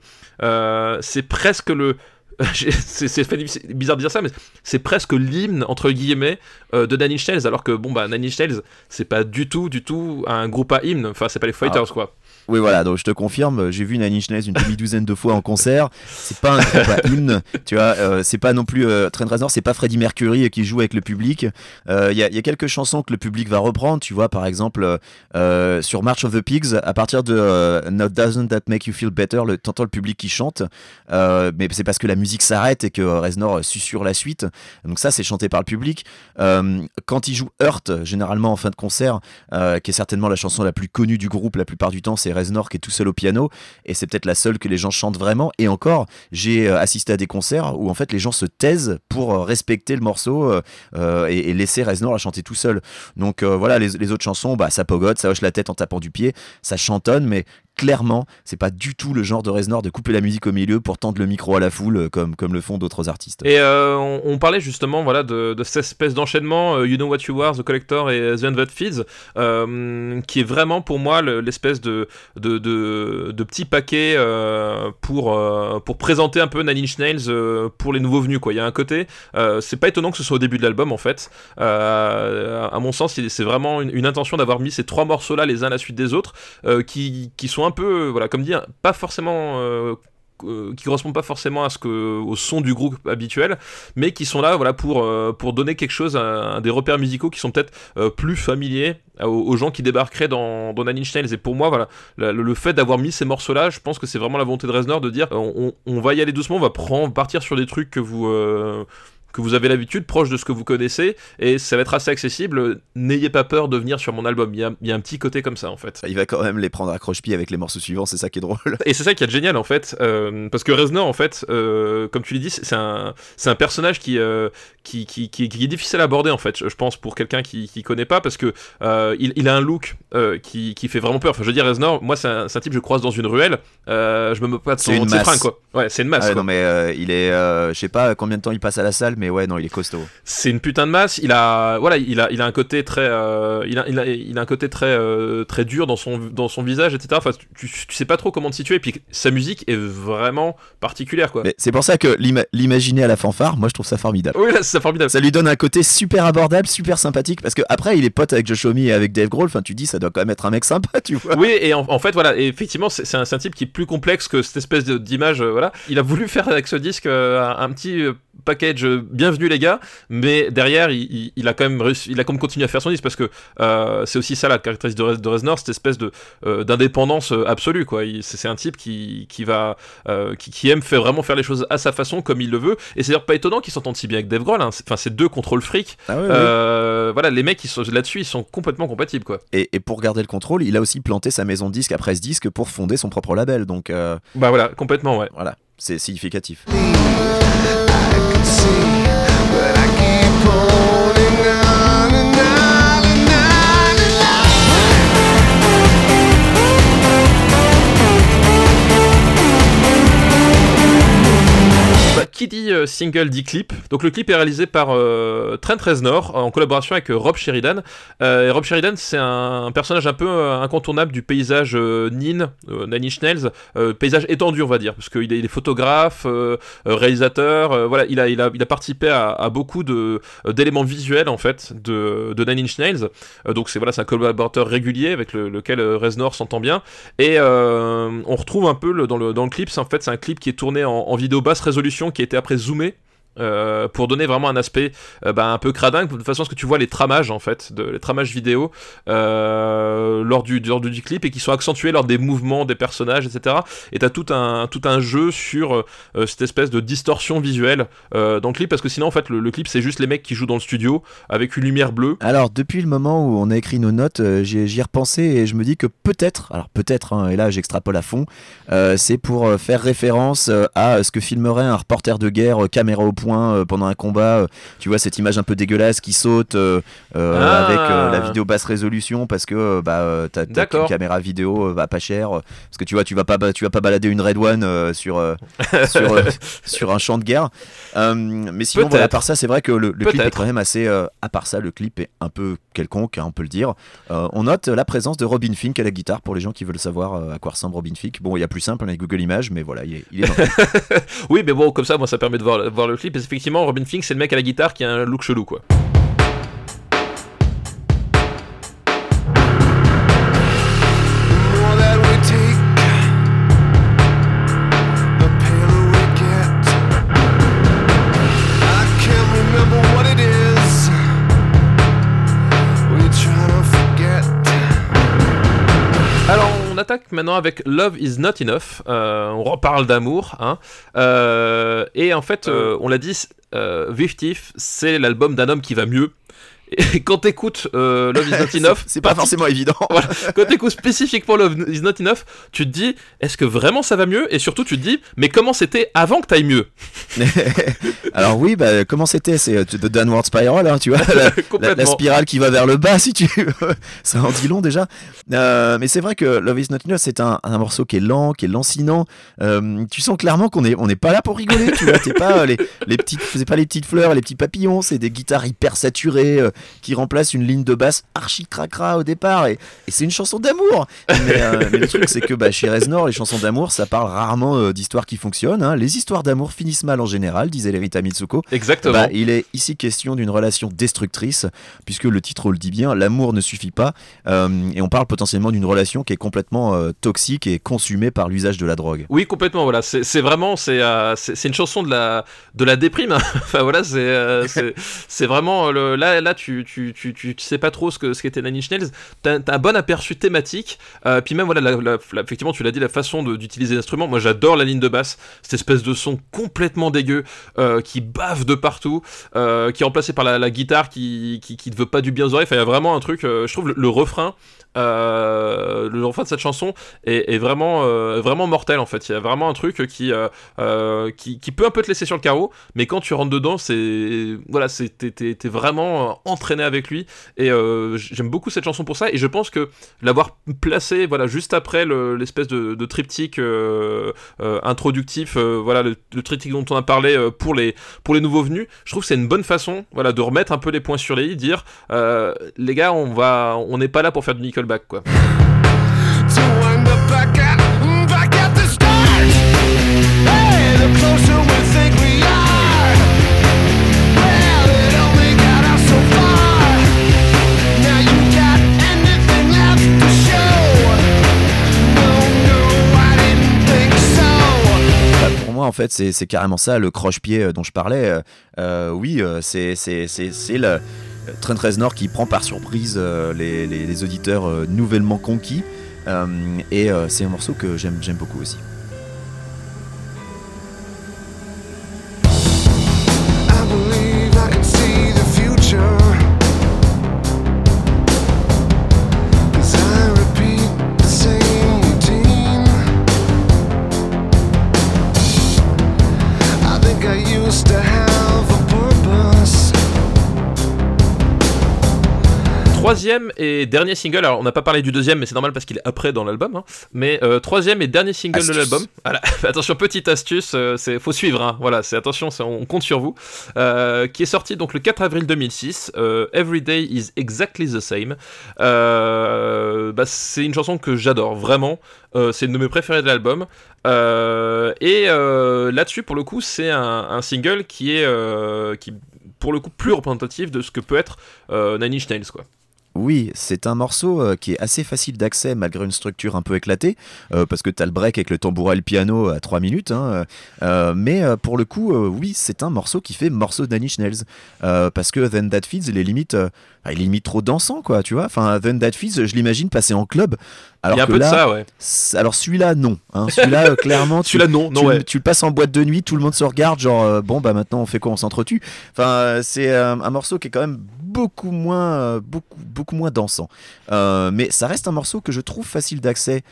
c'est presque le c'est bizarre de dire ça, mais c'est presque l'hymne entre guillemets euh, de Nanny Inch alors que bon bah Nanny Inch c'est pas du tout, du tout un groupe à hymne. Enfin, c'est pas les Fighters ah. quoi.
Oui, voilà, donc je te confirme, j'ai vu Nine Inch une demi-douzaine de fois en concert. C'est pas un groupe hymne, tu vois, euh, c'est pas non plus euh, Trent Reznor, c'est pas Freddie Mercury qui joue avec le public. Il euh, y, a quelques chansons que le public va reprendre, tu vois, par exemple euh, sur March of the Pigs, à partir de Not Doesn't That Make You Feel Better, le, t'entends le public qui chante, mais c'est parce que la musique s'arrête et que Reznor susurre la suite. Donc ça, c'est chanté par le public. quand il joue Hurt, généralement en fin de concert, qui est certainement la chanson la plus connue du groupe la plupart du temps, c'est Reznor qui est tout seul au piano et c'est peut-être la seule que les gens chantent vraiment. Et encore j'ai euh, assisté à des concerts où en fait les gens se taisent pour euh, respecter le morceau euh, et, laisser Reznor la chanter tout seul. Donc voilà les, autres chansons bah ça pogote ça hoche la tête en tapant du pied ça chantonne mais clairement, c'est pas du tout le genre de Reznor de couper la musique au milieu pour tendre le micro à la foule euh, comme, comme le font d'autres artistes.
Et euh, on, parlait justement voilà, de, cette espèce d'enchaînement euh, You Know What You Are, The Collector et The Unvet Feeds, qui est vraiment pour moi l'espèce de, de, de, petit paquet pour, pour présenter un peu Nine Inch Nails pour les nouveaux venus. Il y a un côté, c'est pas étonnant que ce soit au début de l'album en fait. à mon sens, c'est vraiment une, une intention d'avoir mis ces trois morceaux-là les uns à la suite des autres, qui, qui sont un peu, voilà, comme dit, pas forcément euh, qui correspondent pas forcément à ce que, au son du groupe habituel, mais qui sont là voilà, pour, euh, donner quelque chose, à, des repères musicaux qui sont peut-être euh, plus familiers aux, gens qui débarqueraient dans, dans Nine. Et pour moi, voilà, le, fait d'avoir mis ces morceaux-là, je pense que c'est vraiment la volonté de Reznor de dire on, on, va y aller doucement, on va prendre, partir sur des trucs que vous que vous avez l'habitude, proche de ce que vous connaissez, et ça va être assez accessible. N'ayez pas peur de venir sur mon album. Il y, a, il y, a, un petit côté comme ça en fait.
Il va quand même les prendre à croche-pied avec les morceaux suivants, c'est ça qui est drôle.
Et c'est ça qui est génial en fait, euh, parce que Reznor en fait, euh, comme tu l'as dit, c'est un, personnage qui, euh, qui, qui, qui, est difficile à aborder en fait, je pense pour quelqu'un qui, qui connaît pas, parce que il, il, a un look qui, fait vraiment peur. Enfin, je veux dire, Reznor, moi c'est un, un, type je croise dans une ruelle, je me moque pas de son, de quoi. Ouais, c'est une masse. Ah
non mais il est, je sais pas combien de temps il passe à la salle, mais ouais non il est costaud.
C'est une putain de masse. Il a, voilà, il a, il a un côté très, il, a, il, a, il, a, un côté très, très dur dans son, dans son visage, etc. Enfin, tu, tu, sais pas trop comment te situer. Et puis sa musique est vraiment particulière, quoi.
C'est pour ça que l'imaginer à la fanfare, moi je trouve ça formidable.
Oui, c'est formidable.
Ça lui donne un côté super abordable, super sympathique. Parce que après, il est pote avec Josh Homme et avec Dave Grohl. Enfin, tu dis, ça doit quand même être un mec sympa, tu vois.
Oui, et en, fait, voilà, et effectivement, c'est un, un, type qui est plus complexe que cette espèce d'image. voilà, il a voulu faire avec ce disque un petit package bienvenue les gars. Mais derrière il, il, a quand même réussi, il a quand même continué à faire son disque parce que euh, c'est aussi ça la caractéristique de, de Reznor cette espèce de euh, d'indépendance euh, absolue quoi. C'est un type qui, qui va qui, qui, aime faire vraiment faire les choses à sa façon comme il le veut. Et c'est d'ailleurs pas étonnant qu'ils s'entendent si bien avec Dave Grohl hein. enfin c'est deux contrôle fric. Ah voilà les mecs sont là-dessus ils sont complètement compatibles quoi.
Et, et, pour garder le contrôle il a aussi planté sa maison de disque après ce disque pour fonder son propre label. Donc
bah voilà complètement ouais.
voilà c'est significatif
but I keep holding
qui dit euh, single dit clip. Donc le clip est réalisé par euh, Trent Reznor en collaboration avec euh, Rob Sheridan. et Rob Sheridan, c'est un, personnage un peu incontournable du paysage Nin, Nine Inch Nails, paysage étendu on va dire, parce qu'il est, est, photographe, réalisateur. voilà, il a, il a, il participé à, beaucoup de d'éléments visuels en fait de, de Nine Inch Nails. donc c'est voilà, un collaborateur régulier avec lequel Reznor s'entend bien. Et on retrouve un peu dans le dans le clip, c'est en fait c'est un clip qui est tourné en, en vidéo basse résolution qui est après zoomé euh, pour donner vraiment un aspect euh, bah, un peu cradin, de façon à ce que tu vois les tramages en fait, de, les tramages vidéo euh, lors, du, lors du, clip et qui sont accentués lors des mouvements des personnages, etc. Et t'as tout un, tout un jeu sur cette espèce de distorsion visuelle dans le clip parce que sinon en fait le, clip c'est juste les mecs qui jouent dans le studio avec une lumière bleue.
Alors depuis le moment où on a écrit nos notes, j'y ai repensé et je me dis que peut-être, alors peut-être, hein, et là j'extrapole à fond, c'est pour faire référence à ce que filmerait un reporter de guerre caméra au point euh, pendant un combat. Euh, tu vois cette image un peu dégueulasse qui saute euh, ah. avec la vidéo basse résolution parce que bah t'as une caméra vidéo va pas cher parce que tu vois tu vas pas tu vas pas balader une Red One sur sur, sur un champ de guerre. mais sinon voilà, à part ça c'est vrai que le, clip est quand même assez à part ça le clip est un peu quelconque hein, on peut le dire. on note la présence de Robin Fink à la guitare pour les gens qui veulent savoir à quoi ressemble Robin Fink. Bon il y a plus simple avec Google Images mais voilà il est, il est
oui mais bon comme ça moi ça permet de voir, voir le clip effectivement, Robin Fink, c'est le mec à la guitare qui a un look chelou, quoi. Maintenant avec Love is Not Enough. Euh, on reparle d'amour. Hein. Euh, et en fait, euh, on l'a dit, Vif c'est l'album d'un homme qui va mieux. Et quand t'écoutes euh, Love is not enough,
c'est pas forcément évident.
voilà, quand t'écoutes spécifiquement Love is not enough, tu te dis est-ce que vraiment ça va mieux? Et surtout tu te dis mais comment c'était avant que t'ailles mieux?
Alors oui, bah, comment c'était? C'est euh, The Downward Spiral, hein, tu vois, la, la- la
Complètement.
spirale qui va vers le bas, si tu veux. Ça en dit long déjà. Euh, mais c'est vrai que Love is Not Enough, c'est un, un morceau qui est lent, qui est lancinant. Euh, tu sens clairement qu'on est, on n'est pas là pour rigoler, tu vois. T'es pas euh, les, les petites, c'est pas les petites fleurs, les petits papillons. C'est des guitares hyper saturées euh, qui remplacent une ligne de basse archi cracra au départ. Et, et c'est une chanson d'amour. Mais, euh, mais le truc, c'est que bah, chez Reznor, les chansons d'amour, ça parle rarement euh, d'histoires qui fonctionnent. hein. Les histoires d'amour finissent mal en général, disait Lerita Mitsuko.
Exactement.
Bah, il est ici question d'une relation destructrice, puisque le titre le dit bien, l'amour ne suffit pas, euh, et on parle potentiellement d'une relation qui est complètement toxique et consumée par l'usage de la drogue.
Oui, complètement. Voilà, c'est vraiment c'est une chanson de la de la déprime. hein. enfin voilà, c'est c'est vraiment le, là là tu tu, tu tu sais pas trop ce que ce qu'était Nine Inch Nails. T'as t'as un bon aperçu thématique. Euh, puis même voilà, la- la- la- effectivement, tu l'as dit, la façon d'utiliser l'instrument. Moi, j'adore la ligne de basse, cette espèce de son complètement dégueu euh, qui bave de partout, euh, qui est remplacé par la, la guitare qui, qui veut pas du bien aux oreilles. Enfin, il y a vraiment un truc. je trouve le, refrain. Le refrain de cette chanson est, vraiment, vraiment mortel en fait. Il y a vraiment un truc qui, qui, peut un peu te laisser sur le carreau, mais quand tu rentres dedans, c'est voilà, t'es vraiment entraîné avec lui. Et euh, j'aime beaucoup cette chanson pour ça. Et je pense que l'avoir placé voilà juste après le- l'espèce de, triptyque euh, euh, introductif, voilà le, triptyque dont on a parlé pour les pour les nouveaux venus, je trouve que c'est une bonne façon voilà de remettre un peu les points sur les i, dire les gars, on va on n'est pas là pour faire du Nickelback quoi.
C'est carrément ça, le croche-pied euh, dont je parlais. Euh, euh, oui, c'est le euh, Trent Reznor qui prend par surprise les, auditeurs nouvellement conquis. Et c'est un morceau que j'aime beaucoup aussi.
Troisième et dernier single, alors on n'a pas parlé du deuxième, mais c'est normal parce qu'il est après dans l'album, hein. mais euh, troisième et dernier single
Astuce.
de l'album. Voilà, attention, petite astuce, euh, c'est faut suivre, hein. voilà, c'est attention, on compte sur vous, euh, qui est sorti donc le 4 avril 2006, euh, Every Day is Exactly the Same. Bah, c'est une chanson que j'adore, vraiment, c'est une de mes préférées de l'album. Et là-dessus, pour le coup, c'est un, un single qui est, qui, pour le coup, plus représentatif de ce que peut être euh, Nine Inch Nails, quoi.
Oui, c'est un morceau euh, qui est assez facile d'accès malgré une structure un peu éclatée, euh, parce que tu as le break avec le tambourin et le piano à 3 minutes. hein, euh, mais pour le coup, oui, c'est un morceau qui fait morceau de. Euh, parce que Then That Feeds, il est limite, ah, il est limite trop dansant, quoi, tu vois. Enfin, Then That Feeds, je l'imagine passer en club. Alors
Il y a un
que
peu
là,
de ça, ouais.
alors celui-là, non. hein. Celui-là, euh, clairement, tu,
Celui-là, non, non,
tu,
ouais.
tu le passes en boîte de nuit, tout le monde se regarde, genre euh, bon bah maintenant on fait quoi, on s'entretue. Enfin, euh, c'est un morceau qui est quand même beaucoup moins, beaucoup, beaucoup moins dansant. Mais ça reste un morceau que je trouve facile d'accès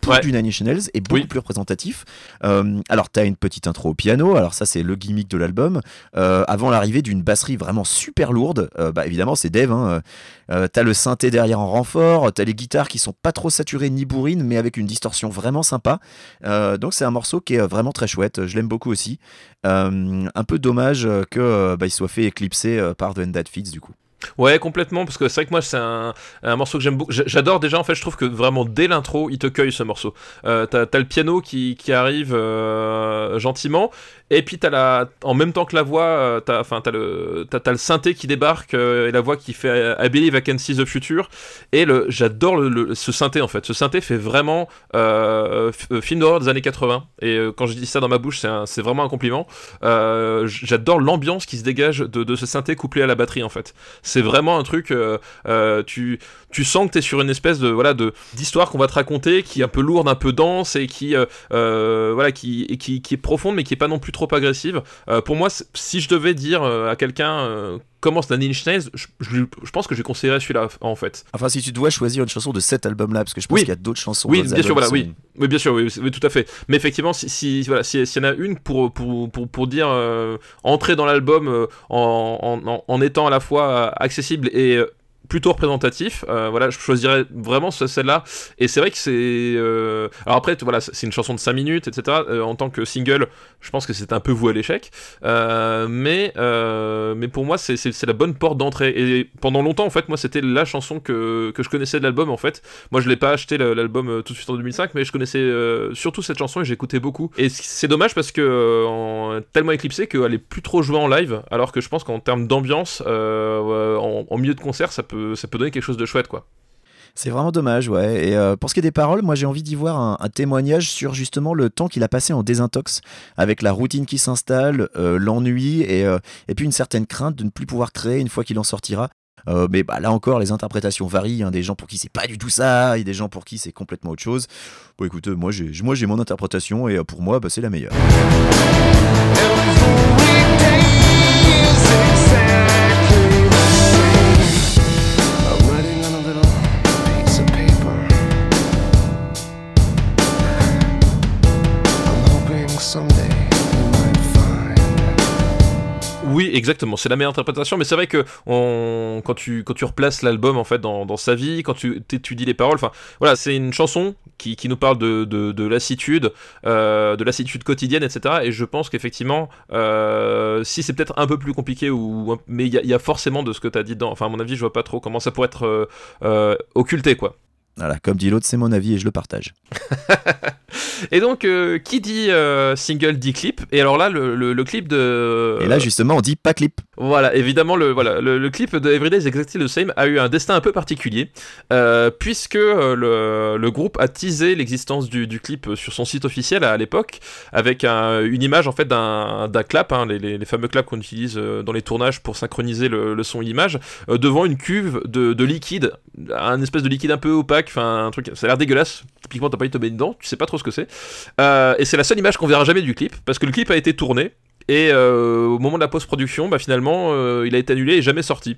pour
Ouais.
du Nine Nails et beaucoup
Oui.
plus représentatif. Alors t'as une petite intro au piano, alors ça c'est le gimmick de l'album. Avant l'arrivée d'une basserie vraiment super lourde, bah évidemment c'est Hein, euh, t'as le synthé derrière en renfort, t'as les guitares qui sont pas trop saturées ni bourrines, mais avec une distorsion vraiment sympa. Euh, donc c'est un morceau qui est vraiment très chouette, je l'aime beaucoup aussi. Euh, un peu dommage euh, que euh, bah, il soit fait éclipser euh, par The End That Fits du coup.
Ouais, complètement, parce que c'est vrai que moi, c'est un, morceau que j'aime beaucoup. J'a- J'adore déjà, en fait, je trouve que vraiment dès l'intro, il te cueille ce morceau. Euh, t'as, le piano qui, arrive euh, gentiment, et puis t'as la, en même temps que la voix, euh, t'as, enfin, t'as le, t'as, le synthé qui débarque euh, et la voix qui fait I Believe I Can See the Future. Et le, j'adore le, le- ce synthé en fait. Ce synthé fait vraiment euh, euh, film d'horreur des années 80. Et quand je dis ça dans ma bouche, c'est, un- c'est vraiment un compliment. J'adore l'ambiance qui se dégage de, de ce synthé couplé à la batterie en fait. C'est vraiment un truc. tu, tu sens que t'es sur une espèce de voilà de d'histoire qu'on va te raconter qui est un peu lourde, un peu dense et qui euh, euh, voilà qui, et qui qui est profonde mais qui est pas non plus trop agressive. Euh, pour moi, si je devais dire à quelqu'un euh, comment c'est Nine Inch Nails, je, je- je pense que je conseillerais celui-là en fait.
Enfin, si tu dois choisir une chanson de cet album-là, parce que je pense
Oui.
qu'il y a d'autres chansons.
Oui, bien sûr, voilà, oui. Oui, bien sûr, oui, oui, tout à fait. Mais effectivement, si, si voilà, si- s'il y en a une pour pour pour, pour dire euh, entrer dans l'album euh, en, en, en- étant à la fois accessible et plutôt représentatif, euh, voilà, je choisirais vraiment ce- celle-là. Et c'est vrai que c'est. euh, Alors après, voilà, c'est une chanson de 5 minutes, etc. Euh, en tant que single, je pense que c'est un peu voué à l'échec. Mais mais pour moi, c'est- la bonne porte d'entrée. Et pendant longtemps, en fait, moi, c'était la chanson que, que je connaissais de l'album, en fait. Moi, je l'ai pas acheté l'album tout de suite en 2005, mais je connaissais surtout cette chanson et j'écoutais beaucoup. Et c'est dommage parce que en- tellement éclipsée qu'elle est plus trop jouée en live, alors que je pense qu'en termes d'ambiance, en milieu de concert, ça peut ça peut donner quelque chose de chouette, quoi.
C'est vraiment dommage, ouais. Et euh, pour ce qui est des paroles, moi j'ai envie d'y voir un, un témoignage sur justement le temps qu'il a passé en désintox, avec la routine qui s'installe, euh, l'ennui et, euh, et puis une certaine crainte de ne plus pouvoir créer une fois qu'il en sortira. Euh, mais bah, là encore, les interprétations varient. hein. Des gens pour qui c'est pas du tout ça, et des gens pour qui c'est complètement autre chose. Bon, écoute, euh, moi j'ai moi, j'ai mon interprétation et euh, pour moi, bah, c'est la meilleure.
Oui, exactement, c'est la meilleure interprétation, mais c'est vrai que quand, tu, quand tu replaces l'album en fait dans, sa vie, quand tu étudies les paroles, enfin voilà, c'est une chanson qui, qui nous parle de, de, de lassitude, euh, de lassitude quotidienne, etc. Et je pense qu'effectivement, euh, si c'est peut-être un peu plus compliqué, ou, mais il y, a- forcément de ce que tu as dit dedans, enfin à mon avis, je vois pas trop comment ça pourrait être euh, occulté quoi.
Voilà, comme dit l'autre, c'est mon avis et je le partage.
Et donc, euh, qui dit euh, single dit clip, et alors là, le, le, le clip de.
Et là, justement, on dit pas clip.
Voilà, évidemment, le, voilà, le, le clip de Everyday is Exactly the Same a eu un destin un peu particulier, euh, puisque le, le groupe a teasé l'existence du, du clip sur son site officiel à, l'époque, avec un- une image en fait d'un clap, hein, les, les- les fameux claps qu'on utilise dans les tournages pour synchroniser le, son et l'image, devant une cuve de, de liquide, un espèce de liquide un peu opaque, un truc, ça a l'air dégueulasse. Typiquement, t'as pas eu tomber dedans, tu sais pas trop ce que c'est. Euh, et c'est la seule image qu'on verra jamais du clip, parce que le clip a été tourné. Et euh, au moment de la post-production, bah, finalement, euh, il a été annulé et jamais sorti.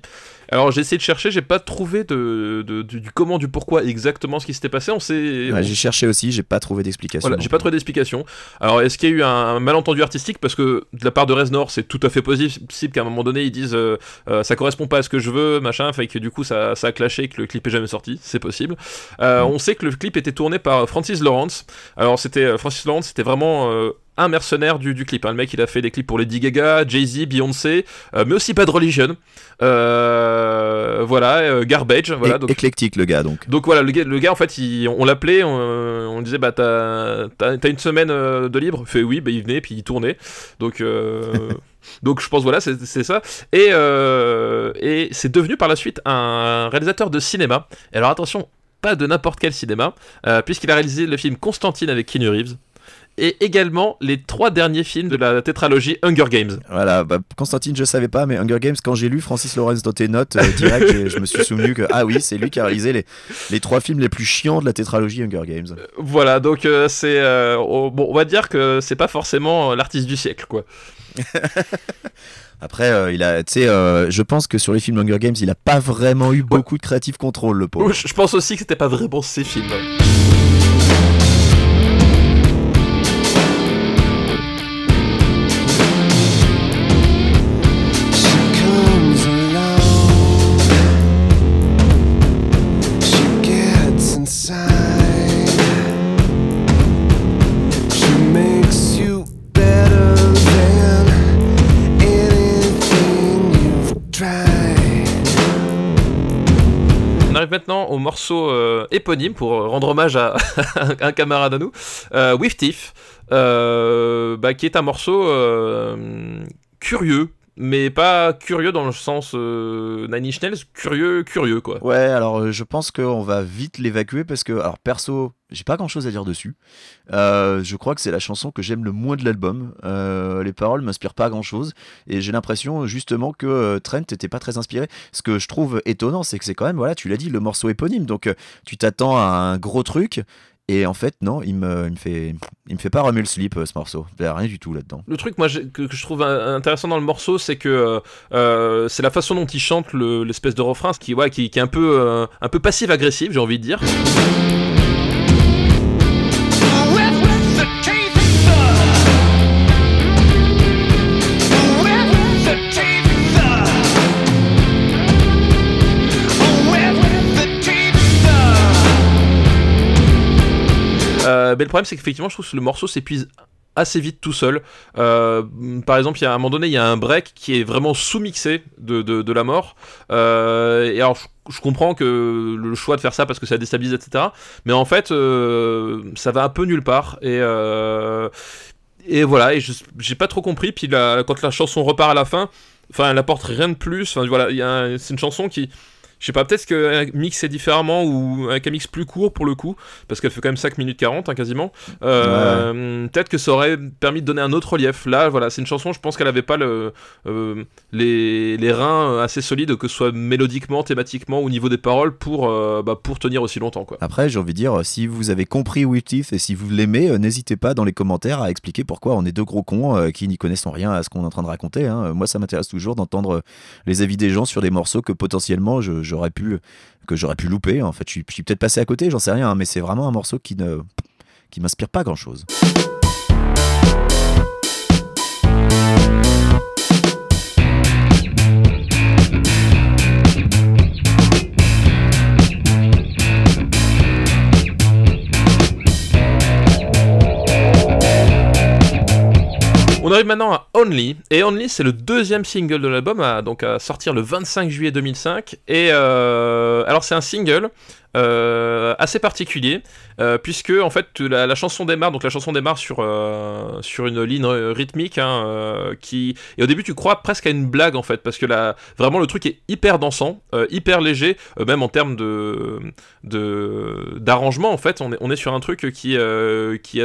Alors j'ai essayé de chercher, j'ai pas trouvé de, de- du, du comment, du pourquoi exactement ce qui s'était passé. On sait,
Ouais, j'ai cherché aussi, j'ai pas trouvé d'explication.
voilà, j'ai pas trouvé d'explication. Alors, est-ce qu'il y a eu un malentendu artistique? Parce que de la part de Reznor, c'est tout à fait possible qu'à un moment donné, ils disent euh, euh, ça correspond pas à ce que je veux, machin, fait que du coup, ça, ça a clashé et que le clip est jamais sorti. C'est possible. Euh, On sait que le clip était tourné par Francis Lawrence. Alors, c'était Francis Lawrence, c'était vraiment. Un mercenaire du, du clip. hein. Le mec, il a fait des clips pour Lady Gaga, Jay-Z, Beyoncé, euh, mais aussi Bad Religion. Euh, voilà, euh, Garbage. Voilà, donc,
Éclectique, le gars, donc.
donc voilà, le gars, le gars en fait, il- on l'appelait, on, on disait bah t'as une semaine de libre, il fait oui, bah il venait puis il tournait. Donc donc je pense voilà c'est ça. Et et c'est devenu par la suite un réalisateur de cinéma. Et alors attention, pas de n'importe quel cinéma, euh, puisqu'il a réalisé le film Constantine avec Keanu Reeves. Et également les trois derniers films de la tétralogie Hunger Games.
Voilà, bah, Constantine, je savais pas, mais Hunger Games, quand j'ai lu Francis Lawrence dans tes notes, euh, direct, je me suis souvenu que, ah oui, c'est lui qui a réalisé les, les trois films les plus chiants de la tétralogie Hunger Games.
Voilà, donc euh, c'est euh, oh, bon, on va dire que c'est pas forcément euh, l'artiste du siècle quoi.
Après, euh, il a, euh, je pense que sur les films Hunger Games, il a pas vraiment eu beaucoup de creative control, le pauvre.
Je je pense aussi que c'était pas vraiment ses films. Maintenant au morceau euh, éponyme pour rendre hommage à un camarade à nous, euh, With euh, bah, qui est un morceau euh, curieux, mais pas curieux dans le sens euh, Nine curieux, curieux quoi.
Ouais, alors euh, je pense qu'on va vite l'évacuer parce que, alors perso, j'ai pas grand chose à dire dessus. Euh, je crois que c'est la chanson que j'aime le moins de l'album. Euh, les paroles m'inspirent pas grand chose et j'ai l'impression justement que euh, Trent était pas très inspiré. Ce que je trouve étonnant, c'est que c'est quand même, voilà, tu l'as dit, le morceau éponyme. Donc tu t'attends à un gros truc. Et en fait, non, il me, me fait, il me fait pas remuer le slip ce morceau. Il y a rien du tout là-dedans.
Le truc que, je trouve intéressant dans le morceau, c'est que c'est la façon dont il chante le- l'espèce de refrain, qui, ouais, qui, est un peu, un peu passif-agressif, j'ai envie de dire. Euh, le problème, c'est qu'effectivement, je trouve que le morceau s'épuise assez vite tout seul. Euh, par exemple, il y a, à un moment donné, il y a un break qui est vraiment sous-mixé de, de, la mort. Euh, et alors, je, comprends que le choix de faire ça parce que ça déstabilise, etc. Mais en fait, ça va un peu nulle part. Et, et voilà, et j'ai pas trop compris. Puis quand la chanson repart à la fin, enfin, elle apporte rien de plus. Enfin, voilà, c'est une chanson qui. Je sais pas, peut-être qu'un mix est différemment ou avec un mix plus court pour le coup, parce qu'elle fait quand même 5 minutes 40 hein, quasiment. Euh, Peut-être que ça aurait permis de donner un autre relief. Là, voilà, c'est une chanson, je pense qu'elle avait pas le, euh, les, les reins assez solides, que ce soit mélodiquement, thématiquement, au niveau des paroles, pour, euh, bah, pour tenir aussi longtemps. Quoi.
Après, j'ai envie de dire, si vous avez compris Teeth et si vous l'aimez, n'hésitez pas dans les commentaires à expliquer pourquoi on est deux gros cons qui n'y connaissent rien à ce qu'on est en train de raconter. hein. Moi, ça m'intéresse toujours d'entendre les avis des gens sur des morceaux que potentiellement je- j'aurais pu, que j'aurais pu louper. En fait, je suis, peut-être passé à côté, j'en sais rien, hein, mais c'est vraiment un morceau qui ne, qui m'inspire pas grand-chose.
On arrive maintenant à Only, et Only c'est le deuxième single de l'album, à, sortir le 25 juillet 2005. Et euh, alors c'est un single euh, assez particulier, euh, puisque en fait la, chanson démarre, donc la chanson démarre sur euh, sur une ligne euh, rythmique, hein, qui et au début tu crois presque à une blague en fait, parce que la, vraiment le truc est hyper dansant, hyper léger, même en termes de d'arrangement en fait, on est on est sur un truc qui qui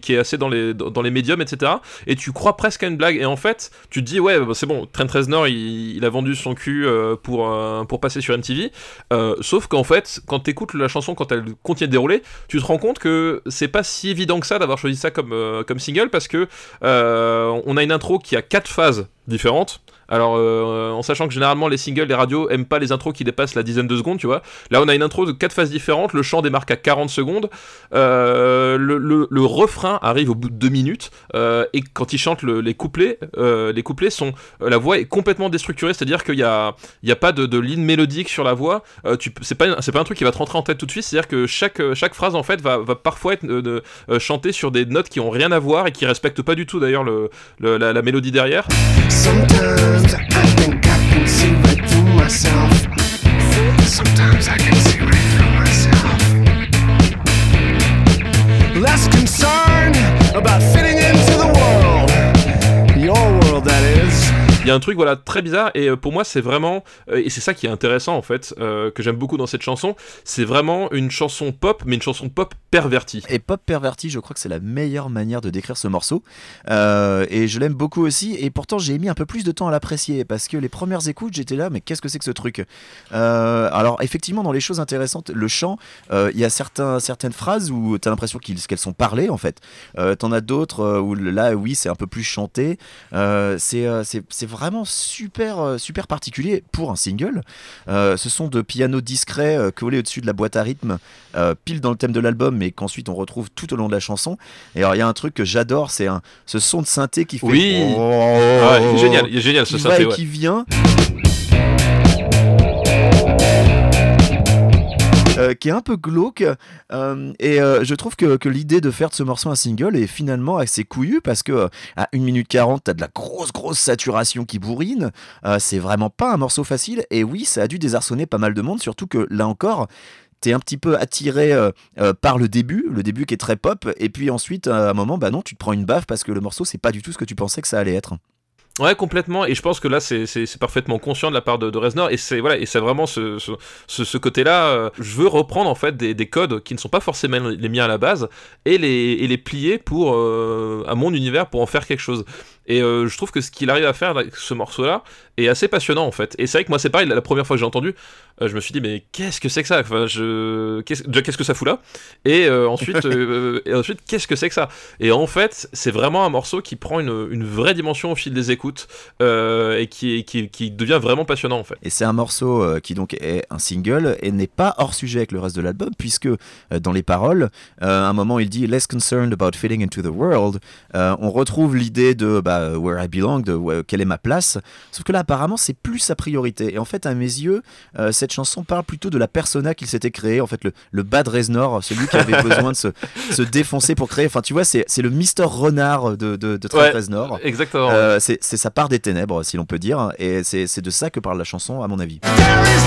qui, est assez dans les dans les médiums etc et tu crois presque à une blague et en fait tu te dis ouais bah, c'est bon Trent Reznor il, il a vendu son cul pour pour passer sur MTV sauf qu'en fait quand t'écoutes la chanson quand elle continue de dérouler tu te rends compte que c'est pas si évident que ça d'avoir choisi ça comme euh, single parce que euh, on a une intro qui a quatre phases différentes alors, euh, en sachant que généralement les singles, les radios aiment pas les intros qui dépassent la dizaine de secondes, tu vois. Là, on a une intro de quatre phases différentes. Le chant démarque à 40 secondes. Euh, le, refrain arrive au bout de deux minutes. euh, et quand il chante le- les couplets, les couplets sont, la voix est complètement déstructurée. C'est-à-dire qu'il y a, a pas de, ligne mélodique sur la voix. C'est pas, pas un truc qui va te rentrer en tête tout de suite. C'est-à-dire que chaque, chaque phrase en fait va, va parfois être chantée sur des notes qui ont rien à voir et qui respectent pas du tout d'ailleurs le, le- la, mélodie derrière.
I think I can see right through myself. Sometimes I can see right through myself. Less about fitting
Il y a un truc voilà très bizarre et euh, pour moi c'est vraiment euh, et c'est ça qui est intéressant en fait euh, que j'aime beaucoup dans cette chanson c'est vraiment une chanson pop mais une chanson pop pervertie
Et Pop Perverti, je crois que c'est la meilleure manière de décrire ce morceau. Et je l'aime beaucoup aussi. Et pourtant, j'ai mis un peu plus de temps à l'apprécier. Parce que les premières écoutes, j'étais là, mais qu'est-ce que c'est que ce truc? Alors, effectivement, dans les choses intéressantes, le chant, il y a certains, certaines phrases où tu as l'impression qu'elles sont parlées, en fait. T'en as d'autres où là, oui, c'est un peu plus chanté. C'est- c'est vraiment super, euh, super particulier pour un single. Euh, ce sont de pianos discrets euh, collés au-dessus de la boîte à rythme, euh, pile dans le thème de l'album, mais qu'ensuite on retrouve tout au long de la chanson. Et alors, il y a un truc que j'adore, c'est un- ce son de synthé qui fait.
Oui.
Oh,
Ah ouais, il est génial il est génial ce
qui va
synthé
et
ouais.
qui vient. Euh, qui est un peu glauque euh, et euh, je trouve que, l'idée de faire de ce morceau un single est finalement assez couillue parce que à 1 minute 40 t'as de la grosse grosse saturation qui bourrine c'est vraiment pas un morceau facile et oui ça a dû désarçonner pas mal de monde surtout que là encore T'es un petit peu attiré par le début, le début qui est très pop, et puis ensuite, à un moment, bah non, tu te prends une baffe parce que le morceau, c'est pas du tout ce que tu pensais que ça allait être.
Ouais, complètement. Et je pense que là, c'est parfaitement conscient de la part de, Reznor. Et c'est voilà, et c'est vraiment ce, ce, ce- ce côté-là. euh, je veux reprendre en fait des, des codes qui ne sont pas forcément les miens à la base et les, et les plier pour euh, à mon univers pour en faire quelque chose. Et euh, je trouve que ce qu'il arrive à faire avec ce morceau-là est assez passionnant en fait. Et c'est vrai que moi c'est pareil, la, première fois que j'ai entendu, euh, je me suis dit mais qu'est-ce que c'est que ça? Enfin, je... qu'est-ce... Déjà qu'est-ce que ça fout là? Et euh, ensuite, et ensuite qu'est-ce que c'est que ça? Et en fait c'est vraiment un morceau qui prend une, une vraie dimension au fil des écoutes et qui, qui, qui devient vraiment passionnant en fait.
Et c'est un morceau qui donc est un single et n'est pas hors sujet avec le reste de l'album, puisque dans les paroles, à un moment il dit Less concerned about fitting into the world. On retrouve l'idée de bah, where I belong, de quelle est ma place. Sauf que là, apparemment, c'est plus sa priorité. Et en fait, à mes yeux, euh, cette chanson parle plutôt de la persona qu'il s'était créé, en fait, le, le bad Reznor, celui qui avait besoin de se, se défoncer pour créer. Enfin, tu vois, c'est le Mister Renard de, de, de Trent
Ouais.
Reznor.
Exactement.
Euh, c'est sa part des ténèbres, si l'on peut dire, et c'est c'est de ça que parle la chanson, à mon avis.
There is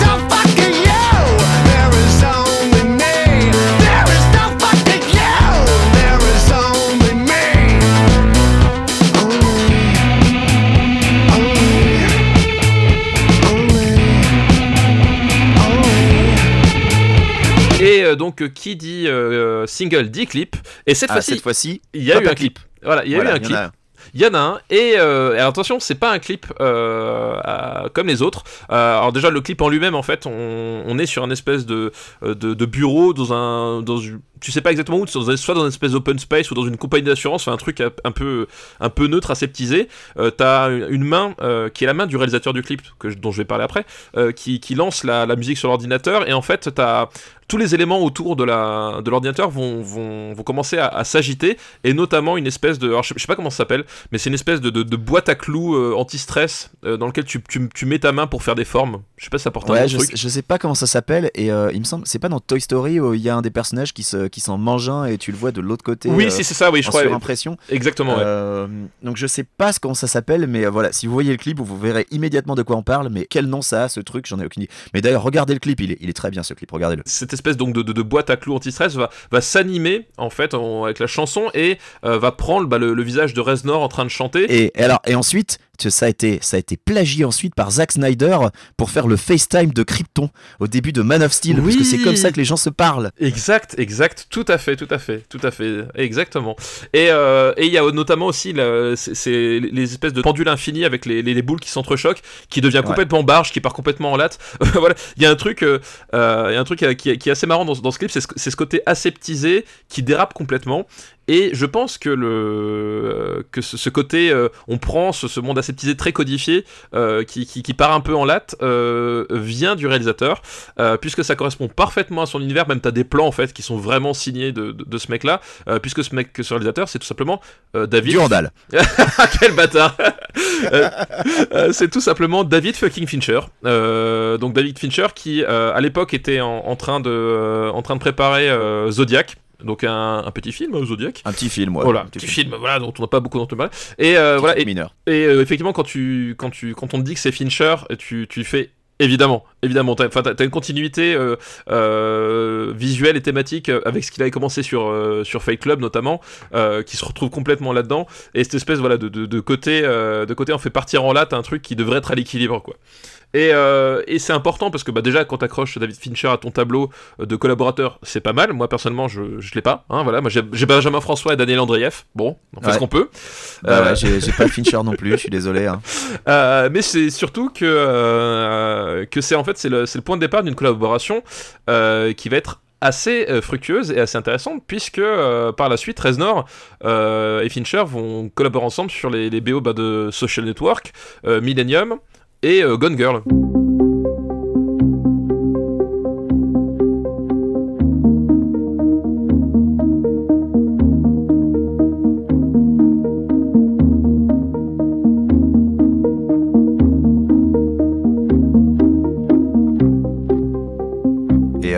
no
Et euh, donc euh, qui dit euh, single dit clip. Et cette
Ah,
fois-ci, il y a eu
un
clip. Voilà, il y a
Voilà,
eu un clip. Il y en a un, et, euh, et attention, c'est pas un clip euh, à- comme les autres. Euh, alors déjà, le clip en lui-même, en fait, on, on est sur un espèce de, de, de bureau dans un, dans une- tu sais pas exactement où, dans un- soit dans une espèce d'open space ou dans une compagnie d'assurance, un truc un, un peu, un peu neutre, aseptisé. Euh, T'as une, main euh, qui est la main du réalisateur du clip, que, dont je vais parler après, euh, qui, qui lance la, la musique sur l'ordinateur, et en fait, t'as tous les éléments autour de la de l'ordinateur vont, vont, vont commencer à, à s'agiter et notamment une espèce de alors je, je sais pas comment ça s'appelle mais c'est une espèce de, de, de boîte à clous euh, anti-stress euh, dans lequel tu, tu, tu mets ta main pour faire des formes je sais pas si ça porte un
Ouais,
nom,
je,
truc
sais, je sais pas comment ça s'appelle et euh, il me semble c'est pas dans Toy Story où il y a un des personnages qui se qui s'en mange un et tu le vois de l'autre côté.
oui
euh,
si c'est ça oui je crois
surimpression.
exactement ouais.
Euh, donc je sais pas ce comment ça s'appelle mais euh, voilà si vous voyez le clip vous verrez immédiatement de quoi on parle mais quel nom ça a ce truc j'en ai aucune idée. Mais d'ailleurs regardez le clip il est, il est très bien ce clip regardez-le.
cette espèce donc de, de, de boîte à clous anti-stress va, va s'animer en fait en- avec la chanson et euh, va prendre bah, le, le visage de Reznor en train de chanter
Et, et alors et ensuite ça a été ça a été plagié ensuite par Zack Snyder pour faire le FaceTime de Krypton au début de Man of Steel parce que
Oui.
c'est comme ça que les gens se parlent.
Exact, exact, tout à fait, tout à fait, tout à fait, exactement. Et euh, et il y a notamment aussi la- les espèces de pendules infinies avec les, les, les boules qui s'entrechoquent, qui devient
Ouais.
complètement barge, qui part complètement en latte. voilà, il y a un truc, euh, euh, y a un truc qui, est- qui est assez marrant dans, ce- dans ce clip, c'est ce, c'est ce côté aseptisé qui dérape complètement. Et je pense que le euh, que ce, ce côté, euh, on prend ce, ce monde aseptisé très codifié, euh, qui, qui, qui part un peu en latte, euh, vient du réalisateur, puisque ça correspond parfaitement à son univers. Même t'as des plans en fait qui sont vraiment signés de, de, de ce mec-là, puisque ce mec, ce réalisateur, c'est tout simplement David.
Du handal.
Ah, quel bâtard C'est tout simplement David fucking Fincher. Donc David Fincher qui à l'époque était en, en train de en train de préparer Zodiac. Donc un, un petit film euh, Zodiac.
Un petit film ouais.
voilà,
Un
petit film, voilà, dont on n'a pas beaucoup entendu parler. Et euh, voilà, et,
mineur.
et, euh, effectivement, quand tu, quand tu, quand on te dit que c'est Fincher, tu, tu fais évidemment, évidemment, t'as, t'as, t'as une continuité euh, euh, visuelle et thématique avec ce qu'il avait commencé sur, euh, sur Fight Club notamment, qui se retrouve complètement là-dedans. Et cette espèce, voilà, de, de, de côté, de côté, on fait partir en latte un truc qui devrait être à l'équilibre, quoi. Et, euh, et c'est important parce que bah, déjà quand t'accroches David Fincher à ton tableau euh, de collaborateurs, c'est pas mal. Moi personnellement, je, je l'ai pas. Hein, voilà, moi j'ai, Benjamin François et Daniel Andreev. Bon, on fait
Ouais.
ce qu'on peut.
Bah
Euh,
ouais, j'ai pas Fincher non plus, je suis désolé. hein.
mais c'est surtout que, que c'est en fait c'est le, point de départ d'une collaboration qui va être assez euh, fructueuse et assez intéressante puisque euh, par la suite Reznor euh, et Fincher vont collaborer ensemble sur les, les BO bah, de Social Network, Millennium et euh, Gone Girl.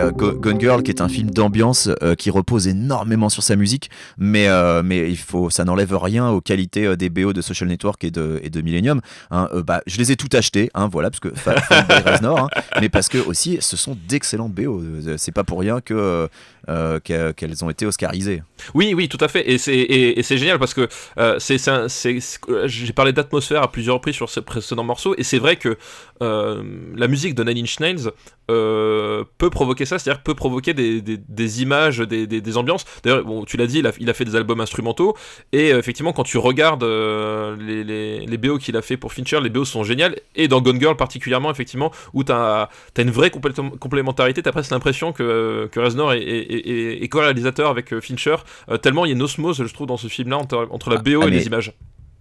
Euh, Go- Gone Girl, qui est un film d'ambiance euh, qui repose énormément sur sa musique, mais, euh, mais il faut, ça n'enlève rien aux qualités euh, des BO de Social Network et de, Millennium. hein. Euh, bah, je les ai tout achetés, hein, voilà, parce que hein, mais parce que aussi, ce sont d'excellents BO. Euh, C'est pas pour rien que euh, qu'e- qu'elles ont été oscarisées.
Oui, oui, tout à fait. Et c'est et, c'est génial parce que euh, c'est j'ai parlé d'atmosphère à plusieurs reprises sur ce précédent morceau et c'est vrai que euh, la musique de Nine Inch Nails peut provoquer ça, c'est-à-dire peut provoquer des, des, images, des, des, ambiances. D'ailleurs, bon, tu l'as dit, il a, fait des albums instrumentaux, et effectivement, quand tu regardes les, les, les BO qu'il a fait pour Fincher, les BO sont géniales, et dans Gone Girl particulièrement, effectivement, où tu as, une vraie complé- complémentarité, tu as presque l'impression que, que Reznor est, est, est co-réalisateur avec euh, Fincher, euh, tellement il y a une osmose, je trouve, dans ce film-là, entre, entre la BO
Ah,
et
mais-
les images.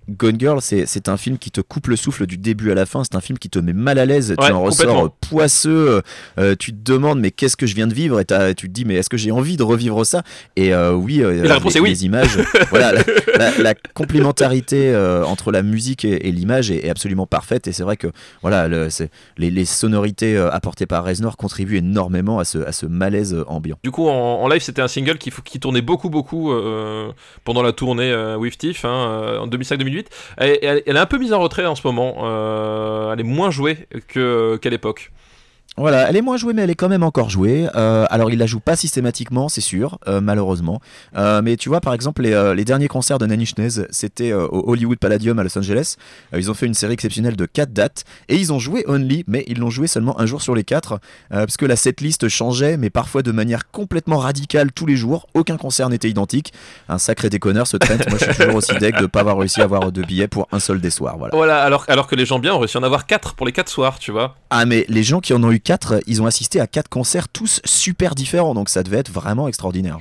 Gone Girl, c'est un film qui te coupe le souffle du début à la fin. C'est un film qui te met mal à l'aise.
Ouais,
tu en ressors euh, poisseux. euh, tu te demandes, mais qu'est-ce que je viens de vivre? Et tu te dis, mais est-ce que j'ai envie de revivre ça? Et euh, oui, euh,
la
les,
est oui.
les images. voilà, la, la- la complémentarité euh, entre la musique et, et l'image est, est absolument parfaite. Et c'est vrai que voilà, le- les, les sonorités euh, apportées par Reznor contribuent énormément à ce, à ce malaise euh, ambiant.
Du coup, en, en live, c'était un single qui, qui tournait beaucoup, beaucoup euh, pendant la tournée euh, With Tiff, hein, euh, en 2005-2008. Elle, est un peu mise en retrait en ce moment. euh, elle est moins jouée qu'à l'époque.
Voilà, elle est moins jouée, mais elle est quand même encore jouée. Euh, alors, il la joue pas systématiquement, c'est sûr, euh, malheureusement. Euh, mais tu vois, par exemple, les, euh, les derniers concerts de Nanny Schnez, c'était au Hollywood Palladium à Los Angeles. Ils ont fait une série exceptionnelle de 4 dates et ils ont joué Only, mais ils l'ont joué seulement un jour sur les 4 parce que la setlist changeait, mais parfois de manière complètement radicale tous les jours. Aucun concert n'était identique. Un sacré déconneur, ce Trent. Moi, je suis toujours aussi deg de pas avoir réussi à avoir deux billets pour un seul des soirs. Voilà.
Voilà, alors, alors que les gens bien ont réussi à en avoir 4 pour les 4 soirs, tu vois.
Ah mais les gens qui en ont eu 4, ils ont assisté à 4 concerts tous super différents, donc ça devait être vraiment extraordinaire.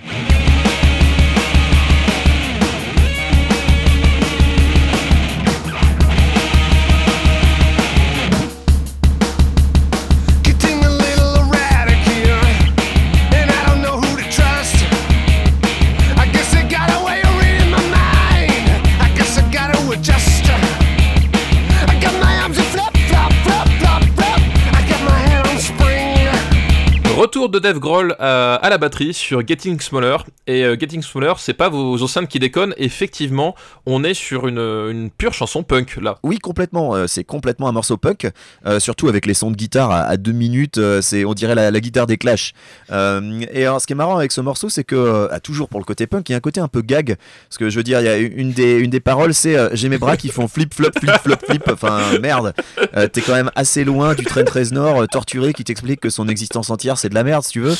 De Dave Grohl à, à la batterie sur Getting Smaller. Et euh, Getting Smaller, c'est pas vos enceintes qui déconnent. Effectivement, on est sur une, pure chanson punk là.
Oui, complètement, euh, c'est complètement un morceau punk, euh, surtout avec les sons de guitare à, deux minutes, euh, c'est on dirait la, guitare des Clash. Euh, et ce qui est marrant avec ce morceau, c'est que, euh, ah, toujours pour le côté punk, il y a un côté un peu gag, parce que je veux dire, il y a une des, une des paroles, c'est euh, j'ai mes bras qui font flip flop flip flop flip, enfin merde, Euh, t'es quand même assez loin du Trent Reznor euh, torturé qui t'explique que son existence entière c'est de la merde si tu veux.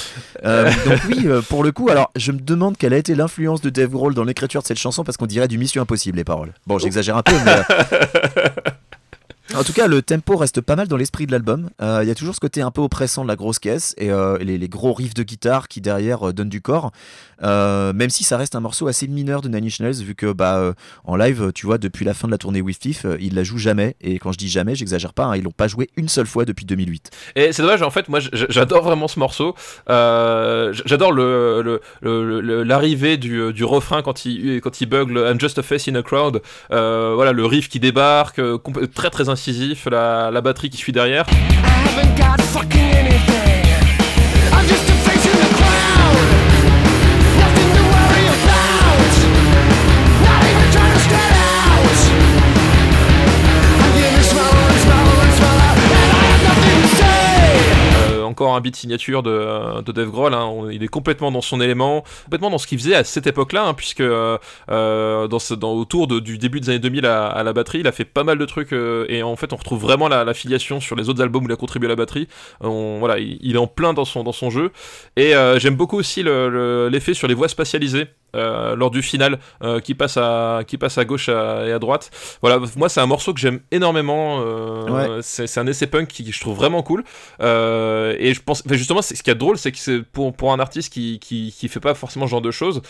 Euh, donc oui, euh, pour le coup, alors je me demande quelle a été l'influence de Dave Grohl dans l'écriture de cette chanson parce qu'on dirait du Mission Impossible les paroles. Bon, j'exagère un peu, mais euh, en tout cas, le tempo reste pas mal dans l'esprit de l'album. Euh, Il y a toujours ce côté un peu oppressant de la grosse caisse et euh, les, gros riffs de guitare qui derrière euh, donnent du corps. Même si ça reste un morceau assez mineur de Nine Inch vu que bah en live, tu vois, depuis la fin de la tournée With Thief, ils la jouent jamais. Et quand je dis jamais, j'exagère pas, hein, ils l'ont pas joué une seule fois depuis 2008.
Et c'est dommage, en fait, moi j'adore vraiment ce morceau. J'adore l'arrivée du, refrain quand il, quand il bugle I'm just a face in a crowd. Voilà, le riff qui débarque, très très la, batterie qui suit derrière. Encore un beat signature de, de Dave Grohl, hein. Il est complètement dans son élément, complètement dans ce qu'il faisait à cette époque-là, hein, puisque euh, euh, dans autour du début des années 2000 à, la batterie, il a fait pas mal de trucs, euh, et en fait on retrouve vraiment la, filiation sur les autres albums où il a contribué à la batterie. Voilà, il, est en plein dans son, dans son jeu, et j'aime beaucoup aussi le- le- l'effet sur les voix spatialisées. Euh, lors du final euh, qui passe à qui passe à gauche à- et à droite voilà moi c'est un morceau que j'aime énormément euh,
Ouais.
c'est un essai punk qui, que je trouve vraiment cool et je pense, enfin, justement, c'est- ce qui est drôle, c'est que c'est pour, pour un artiste qui, qui, qui fait pas forcément ce genre de choses,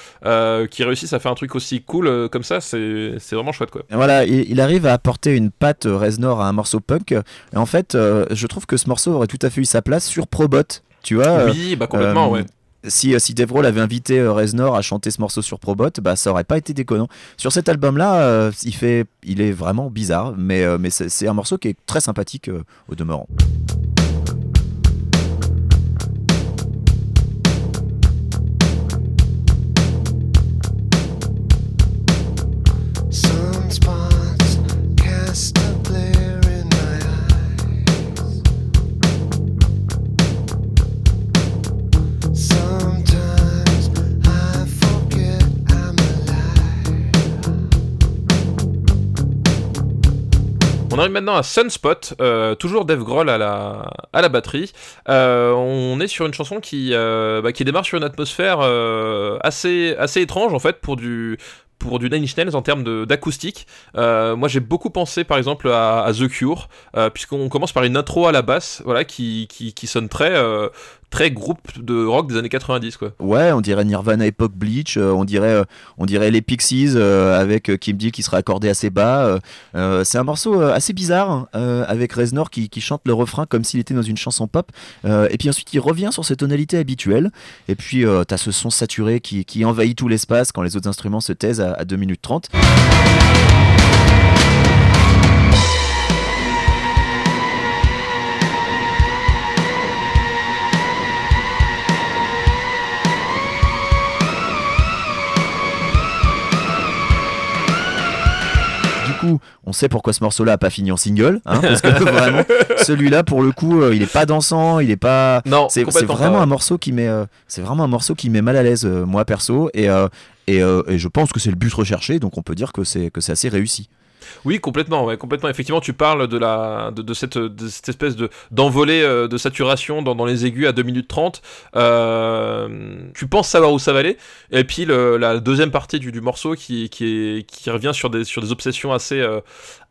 qui réussisse à faire un truc aussi cool comme ça, c'est c'est vraiment chouette quoi.
Et Voilà, il, il arrive à apporter une patte Reznor à un morceau punk. Et en fait, je trouve que ce morceau aurait tout à fait eu sa place sur Probot. Tu vois,
oui, bah complètement,
Euh,
ouais.
Si, euh, si avait invité euh, Reznor à chanter ce morceau sur Probot, bah ça aurait pas été déconnant. Sur cet album-là, euh, il fait, il est vraiment bizarre, mais mais c'est un morceau qui est très sympathique au demeurant.
On arrive maintenant à Sunspot, euh, toujours Dave Grohl à la, batterie. Euh, on est sur une chanson qui, euh, bah, démarre sur une atmosphère assez, étrange en fait pour du, pour du Nine en termes d'acoustique. Moi j'ai beaucoup pensé par exemple à, The Cure, puisqu'on commence par une intro à la basse voilà, qui, sonne très, très groupe de rock des années 90. Quoi.
Ouais, on dirait Nirvana époque Bleach, euh, on dirait euh, on dirait les Pixies euh, avec Kim Deal qui sera accordé assez bas. c'est un morceau assez bizarre avec Reznor qui, qui chante le refrain comme s'il était dans une chanson pop. Et puis ensuite il revient sur ses tonalités habituelles. Et puis t'as ce son saturé qui, qui envahit tout l'espace quand les autres instruments se taisent à, à 2 minutes 30. Coup, on sait pourquoi ce morceau-là a pas fini en single, hein, parce que vraiment, celui-là, pour le coup, euh, il est pas dansant, il est pas,
Non,
c'est vraiment
pas.
un morceau qui met, euh, c'est vraiment un morceau qui met mal à l'aise, euh, moi perso, et et, et je pense que c'est le but recherché, donc on peut dire que c'est que c'est assez réussi.
Oui, complètement, complètement. Effectivement, tu parles de cette espèce de d'envolée euh, de saturation dans, les aigus à 2 minutes 30. Euh, tu penses savoir où ça va aller, et puis la deuxième partie du, morceau qui, revient sur des sur des obsessions assez euh,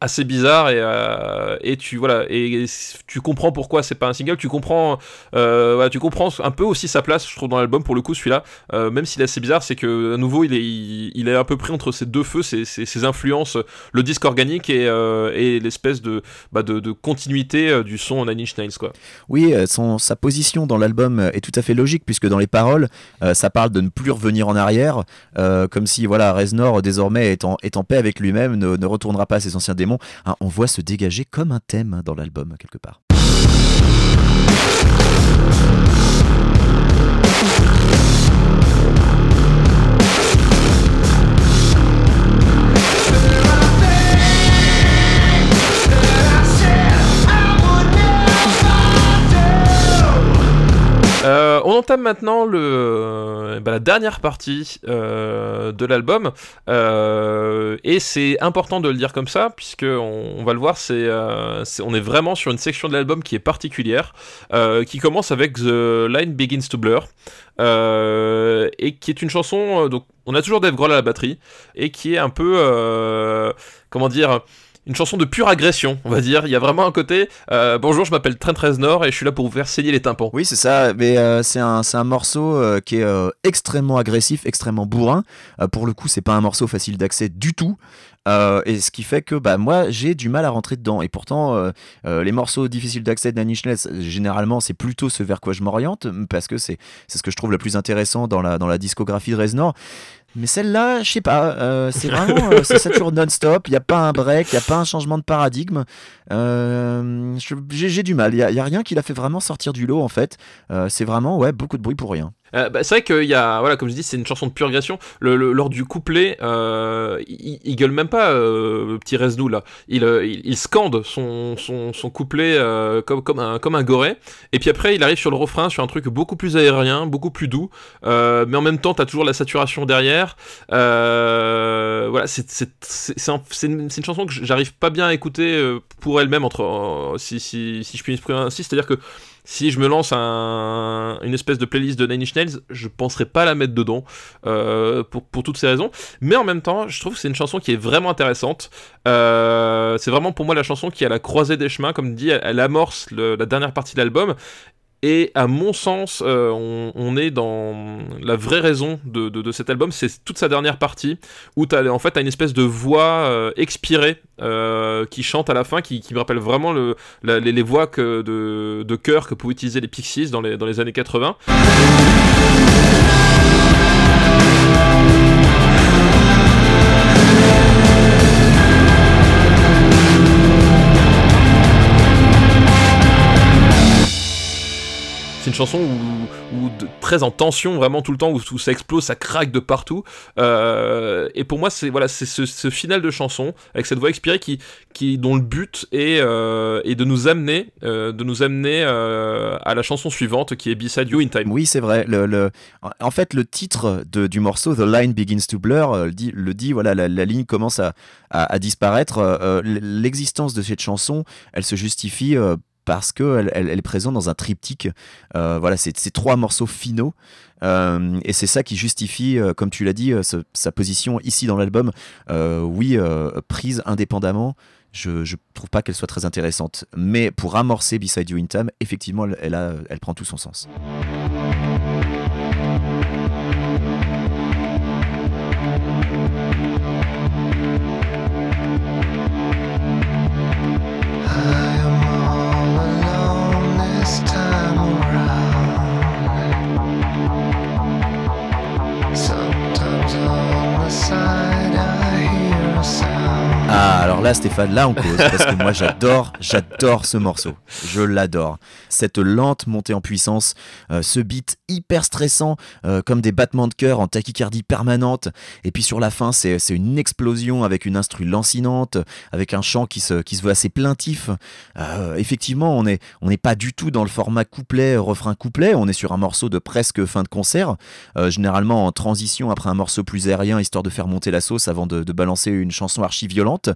assez bizarres et euh, et tu voilà et, tu comprends pourquoi c'est pas un single. Tu comprends euh, tu comprends un peu aussi sa place, je trouve, dans l'album pour le coup celui-là. Euh, même s'il est assez bizarre, c'est que à nouveau il est il, est un peu pris entre ces deux feux, ces, ces, ces influences, le disque organique et, et l'espèce de, bah, de, continuité du son Nine Inch Nails quoi.
Oui, son, sa position dans l'album est tout à fait logique puisque dans les paroles, ça parle de ne plus revenir en arrière, comme si voilà Reznor désormais est en paix avec lui-même, ne, ne retournera pas à ses anciens démons. Hein, on voit se dégager comme un thème hein, dans l'album quelque part.
On entame maintenant euh, bah, la dernière partie euh, de l'album. Euh, et c'est important de le dire comme ça puisque on, va le voir euh, on est vraiment sur une section de l'album qui est particulière euh, qui commence avec The Line Begins to Blur euh, et qui est une chanson euh, donc on a toujours Dave Grohl à la batterie et qui est un peu euh, comment dire une chanson de pure agression, on va dire. Il y a vraiment un côté euh, bonjour, je m'appelle Trent Reznor et je suis là pour vous faire saigner les tympans.
Oui, c'est ça, mais euh, c'est un, un morceau euh, qui est extrêmement agressif, extrêmement bourrin. Pour le coup, c'est pas un morceau facile d'accès du tout. Et ce qui fait que bah, moi, j'ai du mal à rentrer dedans. Et pourtant, les morceaux difficiles d'accès de Nine Inch Nails, généralement, c'est plutôt ce vers quoi je m'oriente, parce que c'est c'est ce que je trouve le plus intéressant dans la, dans la discographie de Reznor. Mais celle-là, je sais pas, euh, c'est vraiment, euh, c'est ça toujours non-stop, il n'y a pas un break, il n'y a pas un changement de paradigme. Euh, J'ai du mal, il n'y a, y a rien qui l'a fait vraiment sortir du lot en fait. Euh, c'est vraiment, ouais, beaucoup de bruit pour rien.
Euh, bah, c'est vrai qu'il y a, voilà, comme je dis, c'est une chanson de pure lors du couplet, euh, il, gueule même pas, euh, le petit Reznou là. Il, euh, il, scande son, son, son couplet euh, comme, comme, un, comme un goré. Et puis après, il arrive sur le refrain, sur un truc beaucoup plus aérien, beaucoup plus doux. Mais en même temps, t'as toujours la saturation derrière. Voilà, c'est c'est- c'est- c'est un- c'est une, chanson que j'arrive pas bien à écouter pour elle-même, entre si, si, si je puis m'exprimer ainsi. C'est-à-dire que si je me lance un- une espèce de playlist de Nine Inch Nails, je penserais pas la mettre dedans euh, pour, toutes ces raisons. Mais en même temps, je trouve que c'est une chanson qui est vraiment intéressante. Euh, c'est vraiment pour moi la chanson qui à la croisée des chemins, comme dit, elle, amorce la dernière partie de l'album. Et à mon sens, euh, on, est dans la vraie raison de, de- cet album, c'est toute sa dernière partie, où tu as en fait une espèce de voix euh, expirée euh, qui chante à la fin, qui, me rappelle vraiment les, les voix que de, de chœur que pouvaient utiliser les Pixies dans les, dans les années 80. Une chanson où, très en tension vraiment tout le temps, où, où ça explose, ça craque de partout. Euh, et pour moi, c'est voilà, c'est ce, final de chanson avec cette voix expirée qui, qui dont le but est, euh, est de nous amener, euh, de nous amener euh, à la chanson suivante qui est Beside You in Time.
Oui, c'est vrai. Le, En fait, le titre de- du morceau, The Line Begins to Blur, le dit, voilà, la, la ligne commence à, à- à disparaître. L'existence de cette chanson, elle se justifie parce qu'elle elle, elle est présente dans un triptyque. Euh, voilà, c'est trois morceaux finaux. Euh, et c'est ça qui justifie, euh, comme tu l'as dit, euh, sa position ici dans l'album. Oui, prise indépendamment. Je, je trouve pas qu'elle soit très intéressante. Mais pour amorcer Beside You in Time, effectivement, elle prend tout son sens. Là, Stéphane, là on cause, parce que moi j'adore, j'adore ce morceau. Je l'adore. Cette lente montée en puissance, euh, ce beat hyper stressant, euh, comme des battements de cœur en tachycardie permanente. Et puis sur la fin, c'est une explosion avec une instru lancinante, avec un chant qui se, qui veut assez plaintif. Euh, effectivement, on n'est pas du tout dans le format couplet, refrain couplet. On est sur un morceau de presque fin de concert, généralement en transition après un morceau plus aérien, histoire de faire monter la sauce avant de, de balancer une chanson archi violente.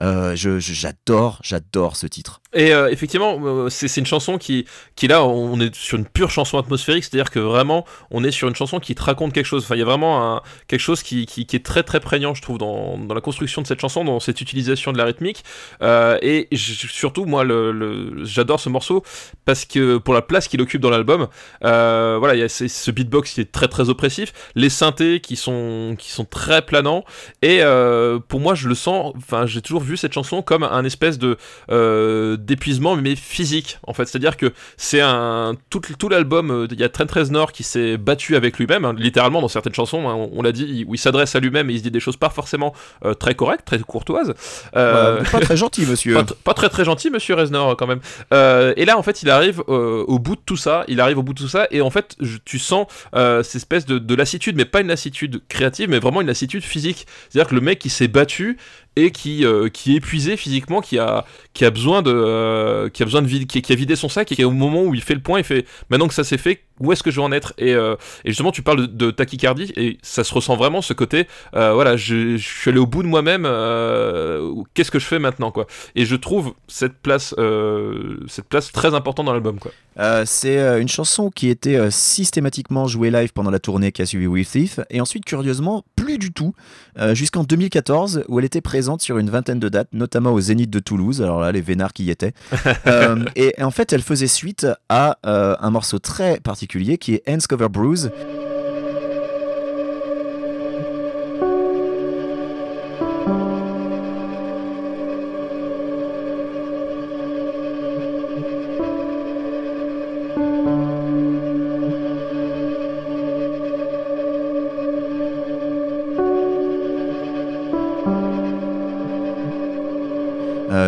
Euh, j'adore, j'adore ce titre.
Et euh, effectivement, euh, c'est une chanson qui, qui là, on est sur une pure chanson atmosphérique, c'est-à-dire que vraiment, on est sur une chanson qui te raconte quelque chose. Enfin, il y a vraiment quelque chose qui, est très très prégnant, je trouve, dans, la construction de cette chanson, dans cette utilisation de la rythmique. Euh, et surtout, moi, j'adore ce morceau parce que pour la place qu'il occupe dans l'album, voilà, il y a ce, beatbox qui est très très oppressif, les synthés qui sont, qui sont très planants. Et pour moi, je le sens. Enfin, j'ai toujours vu cette chanson comme un espèce de d'épuisement mais physique en fait c'est à dire que c'est un tout, tout l'album euh, il y a Trent Reznor qui s'est battu avec lui-même hein, littéralement dans certaines chansons hein, on, on l'a dit il- où il s'adresse à lui-même et il se dit des choses pas forcément euh, très correctes très courtoises
Euh, pas très gentil, monsieur.
pas, tr- pas très très gentil, monsieur Reznor, quand même. Et là, en fait, il arrive au bout de tout ça. Il arrive au bout de tout ça, et en fait, je- tu sens cette espèce de, de lassitude, mais pas une lassitude créative, mais vraiment une lassitude physique. C'est-à-dire que le mec qui s'est battu et qui, euh, qui est épuisé physiquement, qui a, qui a besoin de, euh, qui a besoin de qui a vidé son sac, et qui au moment où il fait le point, il fait maintenant que ça s'est fait, où est-ce que je vais en être et, euh, et justement, tu parles de, de tachycardie, et ça se ressent vraiment ce côté, euh, voilà, je, je suis allé au bout de moi-même. euh, Qu'est-ce que je fais maintenant, quoi et je trouve cette place, cette place très importante dans l'album. Quoi.
C'est une chanson qui était systématiquement jouée live pendant la tournée qui a suivi With Thief, et ensuite, curieusement, plus du tout, jusqu'en 2014, où elle était présente sur une vingtaine de dates, notamment au Zénith de Toulouse, alors là, les vénards qui y étaient. Et, et en fait, elle faisait suite à un morceau très particulier qui est Hands Cover Bruise.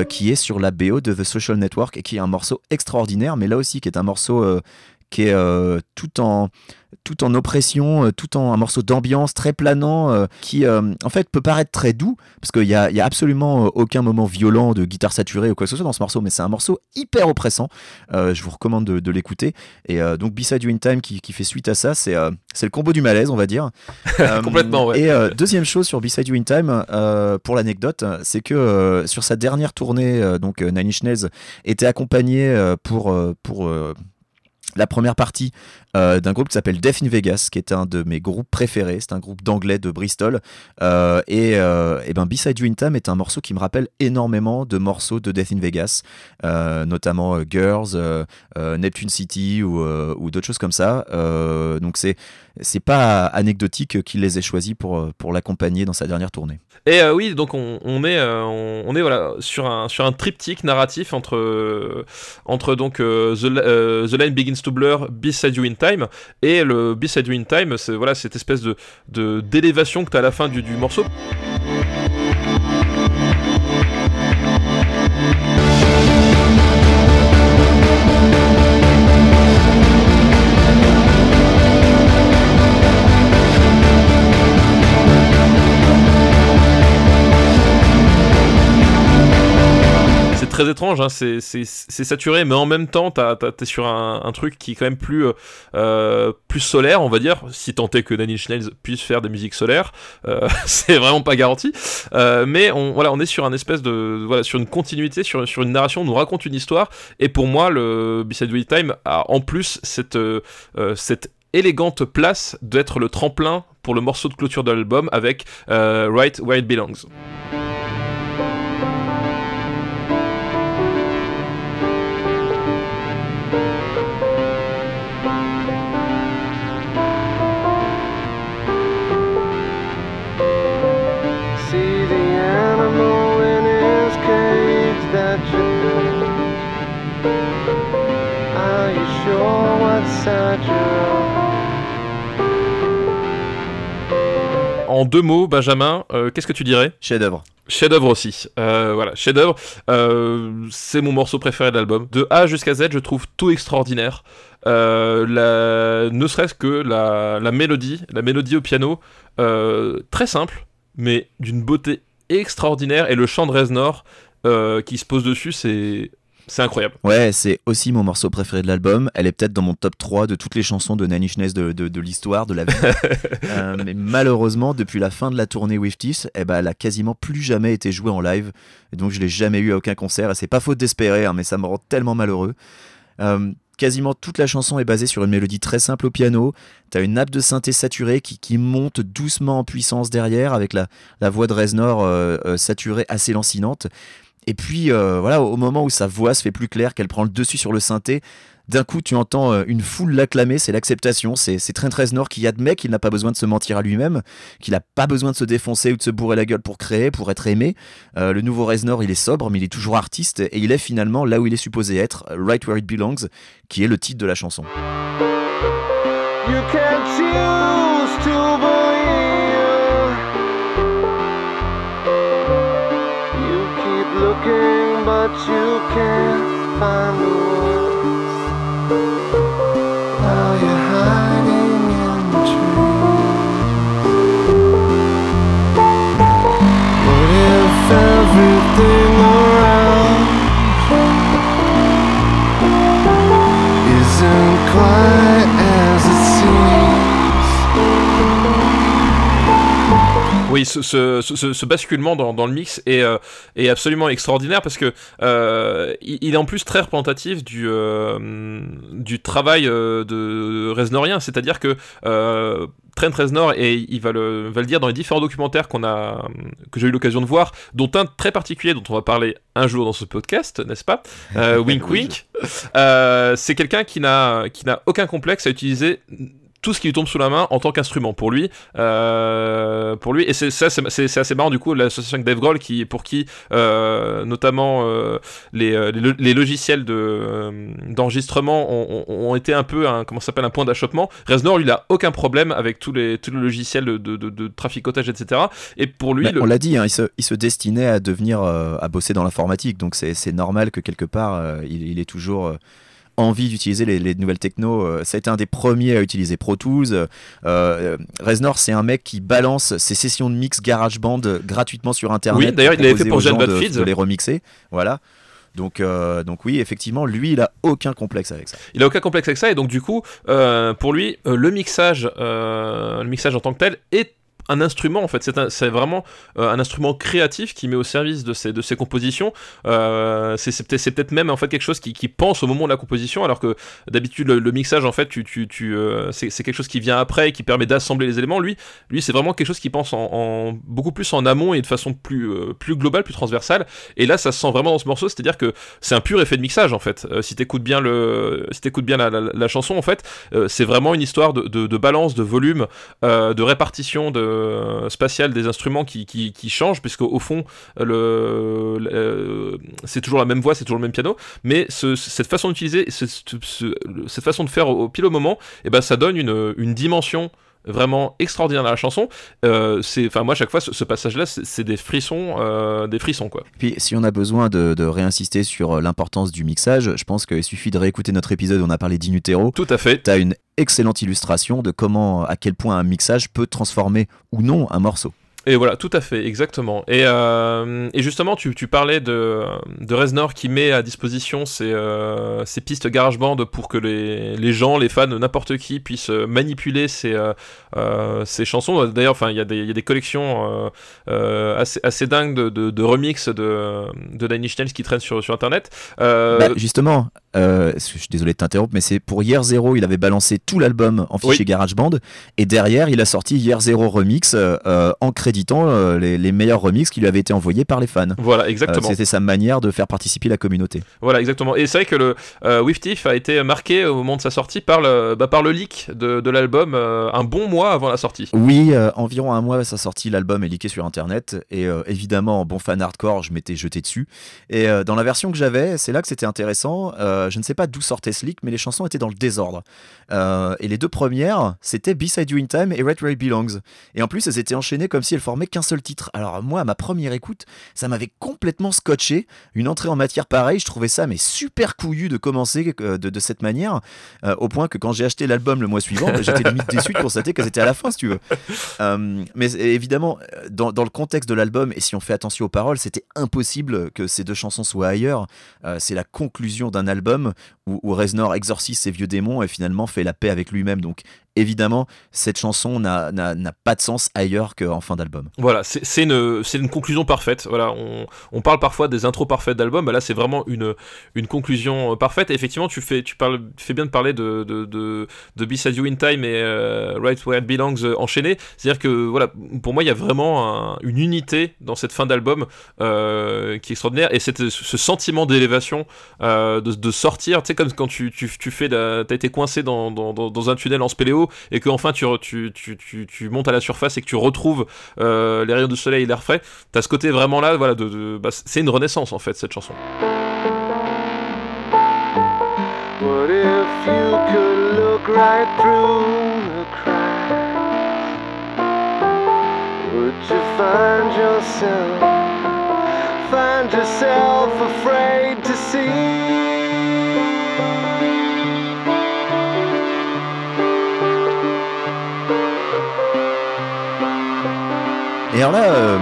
euh, qui est sur la BO de The Social Network et qui est un morceau extraordinaire, mais là aussi qui est un morceau euh, qui est euh, tout en tout en oppression, euh, tout en un morceau d'ambiance très planant, euh, qui euh, en fait peut paraître très doux, parce qu'il y a, y a absolument aucun moment violent de guitare saturée ou quoi que ce soit dans ce morceau, mais c'est un morceau hyper oppressant. Je vous recommande de, de l'écouter. Et donc Beside You in Time qui, qui fait suite à ça, c'est c'est le combo du malaise, on va dire.
Complètement, ouais.
Et deuxième chose sur Beside You in Time, pour l'anecdote, c'est que sur sa dernière tournée, donc Nine Inch Nails était accompagné pour pour la première partie euh, d'un groupe qui s'appelle Death in Vegas, qui est un de mes groupes préférés. C'est un groupe d'anglais de Bristol. Euh, et, euh, et ben Beside You in Time est un morceau qui me rappelle énormément de morceaux de Death in Vegas, notamment Girls, Neptune City ou, d'autres choses comme ça. Donc c'est c'est pas anecdotique qu'il les ait choisis pour, pour l'accompagner dans sa dernière tournée.
Et oui, donc on, est, on, est voilà, sur, un, sur un triptyque narratif entre, entre donc, the, the Line Begins to Blur, Beside You in Et le in Time, c'est voilà, cette espèce de d'élévation que tu as à la fin du morceau. Très étrange, hein, c'est saturé, mais en même temps, t'es sur un, truc qui est quand même plus, euh, euh, plus solaire, on va dire, si tant est que Inch Nails puisse faire des musiques solaires, euh, c'est vraiment pas garanti. Euh, mais on, voilà, on est sur un espèce de, sur une continuité, sur, une narration, on nous raconte une histoire, et pour moi, le Beside Wheel Time a en plus cette, élégante place d'être le tremplin pour le morceau de clôture de l'album avec Right Where It Belongs. En deux mots, Benjamin, euh, qu'est-ce que tu dirais?
Chef-d'œuvre.
Chef-d'œuvre aussi. Euh, voilà, chef-d'œuvre. Euh, c'est mon morceau préféré de l'album. De A jusqu'à Z, je trouve tout extraordinaire. Euh, la... Ne serait-ce que la... la mélodie, la mélodie au piano, très simple, mais d'une beauté extraordinaire. Et le chant de Reznor qui se pose dessus, c'est c'est incroyable.
Ouais, c'est aussi mon morceau préféré de l'album. Elle est peut-être dans mon top 3 de toutes les chansons de Inch Nails de, de, de l'histoire, de la vie. Euh, mais malheureusement, depuis la fin de la tournée With This, eh ben, elle a quasiment plus jamais été jouée en live. Et donc, je l'ai jamais eu à aucun concert. Et c'est pas faute d'espérer, hein, mais ça me rend tellement malheureux. Euh, quasiment toute la chanson est basée sur une mélodie très simple au piano. T'as une nappe de synthé saturée qui, qui monte doucement en puissance derrière avec la, la voix de Reznor euh, euh, saturée assez lancinante. Et puis euh, voilà, au moment où sa voix se fait plus claire, qu'elle prend le dessus sur le synthé, d'un coup tu entends euh, une foule l'acclamer, c'est l'acceptation, c'est Trent Reznor qui admet qu'il n'a pas besoin de se mentir à lui-même, qu'il n'a pas besoin de se défoncer ou de se bourrer la gueule pour créer, pour être aimé. Euh, le nouveau Reznor, il est sobre, mais il est toujours artiste, et il est finalement là où il est supposé être, Right Where It Belongs, qui est le titre de la chanson.
But you can't find the words. Now you're hiding in the tree. What if everything around isn't quite
Oui, ce, ce- ce- ce basculement dans, dans le mix est, euh, est absolument extraordinaire parce que euh, il, est en plus très représentatif du, euh, du travail de Reznorien, c'est-à-dire que Trent Reznor, et il va le, va le dire dans les différents documentaires qu'on a, que j'ai eu l'occasion de voir, dont un très particulier dont on va parler un jour dans ce podcast, n'est-ce pas? Wink wink. C'est quelqu'un qui n'a qui n'a aucun complexe à utiliser tout ce qui lui tombe sous la main en tant qu'instrument pour lui euh, pour lui. Et c'est ça c'est assez marrant du coup l'association avec Dave Grohl qui pour qui euh, notamment euh, les, les, lo- les logiciels de d'enregistrement ont, ont- été un peu un comment s'appelle un point d'achoppement. Reznor lui il a aucun problème avec tous les tous les logiciels de, de, de- traficotage etc et pour lui le-
On l'a dit, hein, il, se, il se destinait à devenir, à bosser dans l'informatique, donc c'est normal que quelque part, il, il ait toujours envie d'utiliser les, les nouvelles techno. euh, ça a été un des premiers à utiliser Pro Tools. Euh, euh, Reznor, c'est un mec qui balance ses sessions de mix GarageBand gratuitement sur Internet.
Oui, d'ailleurs, il l'avait fait pour Jan
gens de- les remixer. Voilà. Donc, euh, donc oui, effectivement, lui, il a aucun complexe avec ça.
Il a aucun complexe avec ça et donc du coup, euh, pour lui, euh, le mixage, le mixage en tant que tel est un instrument en fait. C'est vraiment euh, un instrument créatif qui met au service de ses, de ses compositions. Euh, c'est peut-être même en fait quelque chose qui, pense au moment de la composition, alors que d'habitude le, mixage en fait, tu, tu, euh, c'est quelque chose qui vient après et qui permet d'assembler les éléments. Lui, lui c'est vraiment quelque chose qui pense en, en- beaucoup plus en amont et de façon plus plus globale, plus transversale. Et là, ça se sent vraiment dans ce morceau, c'est-à-dire que c'est un pur effet de mixage en fait. Si t'écoutes bien le, si t'écoutes bien la, la, chanson en fait, c'est vraiment une histoire de, balance, de volume, de répartition de spatiale des instruments qui, qui, qui changent, puisque au fond, le, le- c'est toujours la même voix, c'est toujours le même piano, mais ce- cette façon d'utiliser, ce- ce- cette façon de faire au, pile au moment, et ben ça donne une, une dimension vraiment extraordinaire dans la chanson. Euh, c'est, enfin moi à chaque fois ce, ce passage-là, c'est, des frissons, euh, des frissons quoi.
Puis si on a besoin de, de réinsister sur euh, l'importance du mixage, je pense qu'il suffit de réécouter notre épisode où on a parlé d'Inutero.
Tout à fait.
Tu as une excellente illustration de comment, à quel point un mixage peut transformer ou non un morceau.
Et voilà, tout à fait, exactement. Et, euh, justement, tu, parlais de, de Reznor qui met à disposition ses, euh, ses pistes GarageBand pour que les, les gens, les fans, n'importe qui puissent manipuler ces, euh, euh, ces chansons. D'ailleurs, il y, a des- y a des collections euh, euh, assez, assez dingues de, de, de remix de, de Nine qui traînent sur, sur Internet. Euh,
Bah, justement, euh, je suis désolé de t'interrompre, mais c'est pour Year Zero, il avait balancé tout l'album en fichier GarageBand, et derrière, il a sorti Year Zero Remix euh, euh, en créditant euh, les, les meilleurs remixes qui lui avaient été envoyés par les fans.
voilà, exactement.
C'était sa manière de faire participer la communauté.
Voilà, exactement. Et c'est vrai que le Thief a été marqué au moment de sa sortie par le, bah, par le leak de, de l'album un bon mois avant la sortie.
Oui, environ un mois à sa sortie, l'album est leaké sur internet et évidemment, en bon fan hardcore, je m'étais jeté dessus. Et dans la version que j'avais, c'est là que c'était intéressant. euh, je ne sais pas d'où sortait ce leak, mais les chansons étaient dans le désordre. Euh, et les deux premières, c'était Beside You in Time et Right Where It Belongs. Et en plus, elles étaient enchaînées comme si elles formaient qu'un seul titre. Alors moi, à ma première écoute, ça m'avait complètement scotché. Une entrée en matière pareille, je trouvais ça mais super couillu de commencer euh, de, cette manière, euh, au point que quand j'ai acheté l'album le mois suivant, bah, j'étais limite déçu de constater qu'elles étaient à la fin, si tu veux. Euh, mais évidemment, euh, dans, le contexte de l'album, et si on fait attention aux paroles, c'était impossible que ces deux chansons soient ailleurs. Euh, c'est la conclusion d'un album où, Reznor exorcise ses vieux démons et finalement fait la paix avec lui-même. Donc évidemment, cette chanson n'a pas de sens ailleurs qu'en fin d'album.
Voilà, c'est une, conclusion parfaite. Voilà, on, parle parfois des intros parfaites d'albums, bah là c'est vraiment une, conclusion euh, parfaite. Effectivement, tu fais, bien de parler de, de, de, You in Time et euh, Right Where It Belongs euh, enchaînés. C'est-à-dire que, voilà, pour moi, il y a vraiment un- une unité dans cette fin d'album qui est extraordinaire. Et ce sentiment d'élévation, de, sortir, tu sais, comme quand tu, tu, fais, été coincé dans un tunnel en spéléo et qu'enfin tu, re- tu, tu, tu, tu montes à la surface et que tu retrouves euh, les rayons du soleil et l'air frais. T'as ce côté vraiment là, voilà, de, de- bah, c'est une renaissance en fait cette chanson.
What if you could look right through the cracks? Would you find yourself, find yourself afraid to see?
Alors là, euh,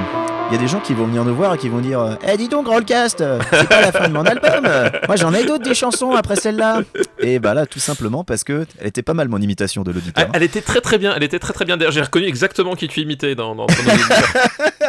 il y a des gens qui vont venir nous voir et qui vont dire Eh, dis donc, Rollcast, euh, c'est pas la fin de mon album euh, Moi, j'en ai d'autres des chansons après celle-là Et bah là, tout simplement parce que elle était pas mal mon imitation de l'auditeur.
Elle, elle était très très bien, elle était très très bien. D'ailleurs, j'ai reconnu exactement qui tu imitais dans, dans, auditeurs.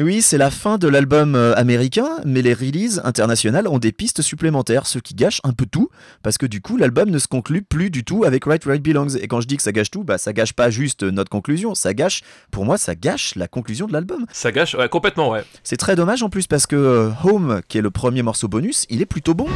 Oui, c'est la fin de l'album euh, américain, mais les releases internationales ont des pistes supplémentaires, ce qui gâche un peu tout, parce que du coup, l'album ne se conclut plus du tout avec Right It Belongs. Et quand je dis que ça gâche tout, bah ça gâche pas juste notre conclusion, ça gâche, pour moi, ça gâche la conclusion de l'album.
Ça gâche, ouais, complètement, ouais.
C'est très dommage en plus parce que euh, Home, qui est le premier morceau bonus, il est plutôt bon.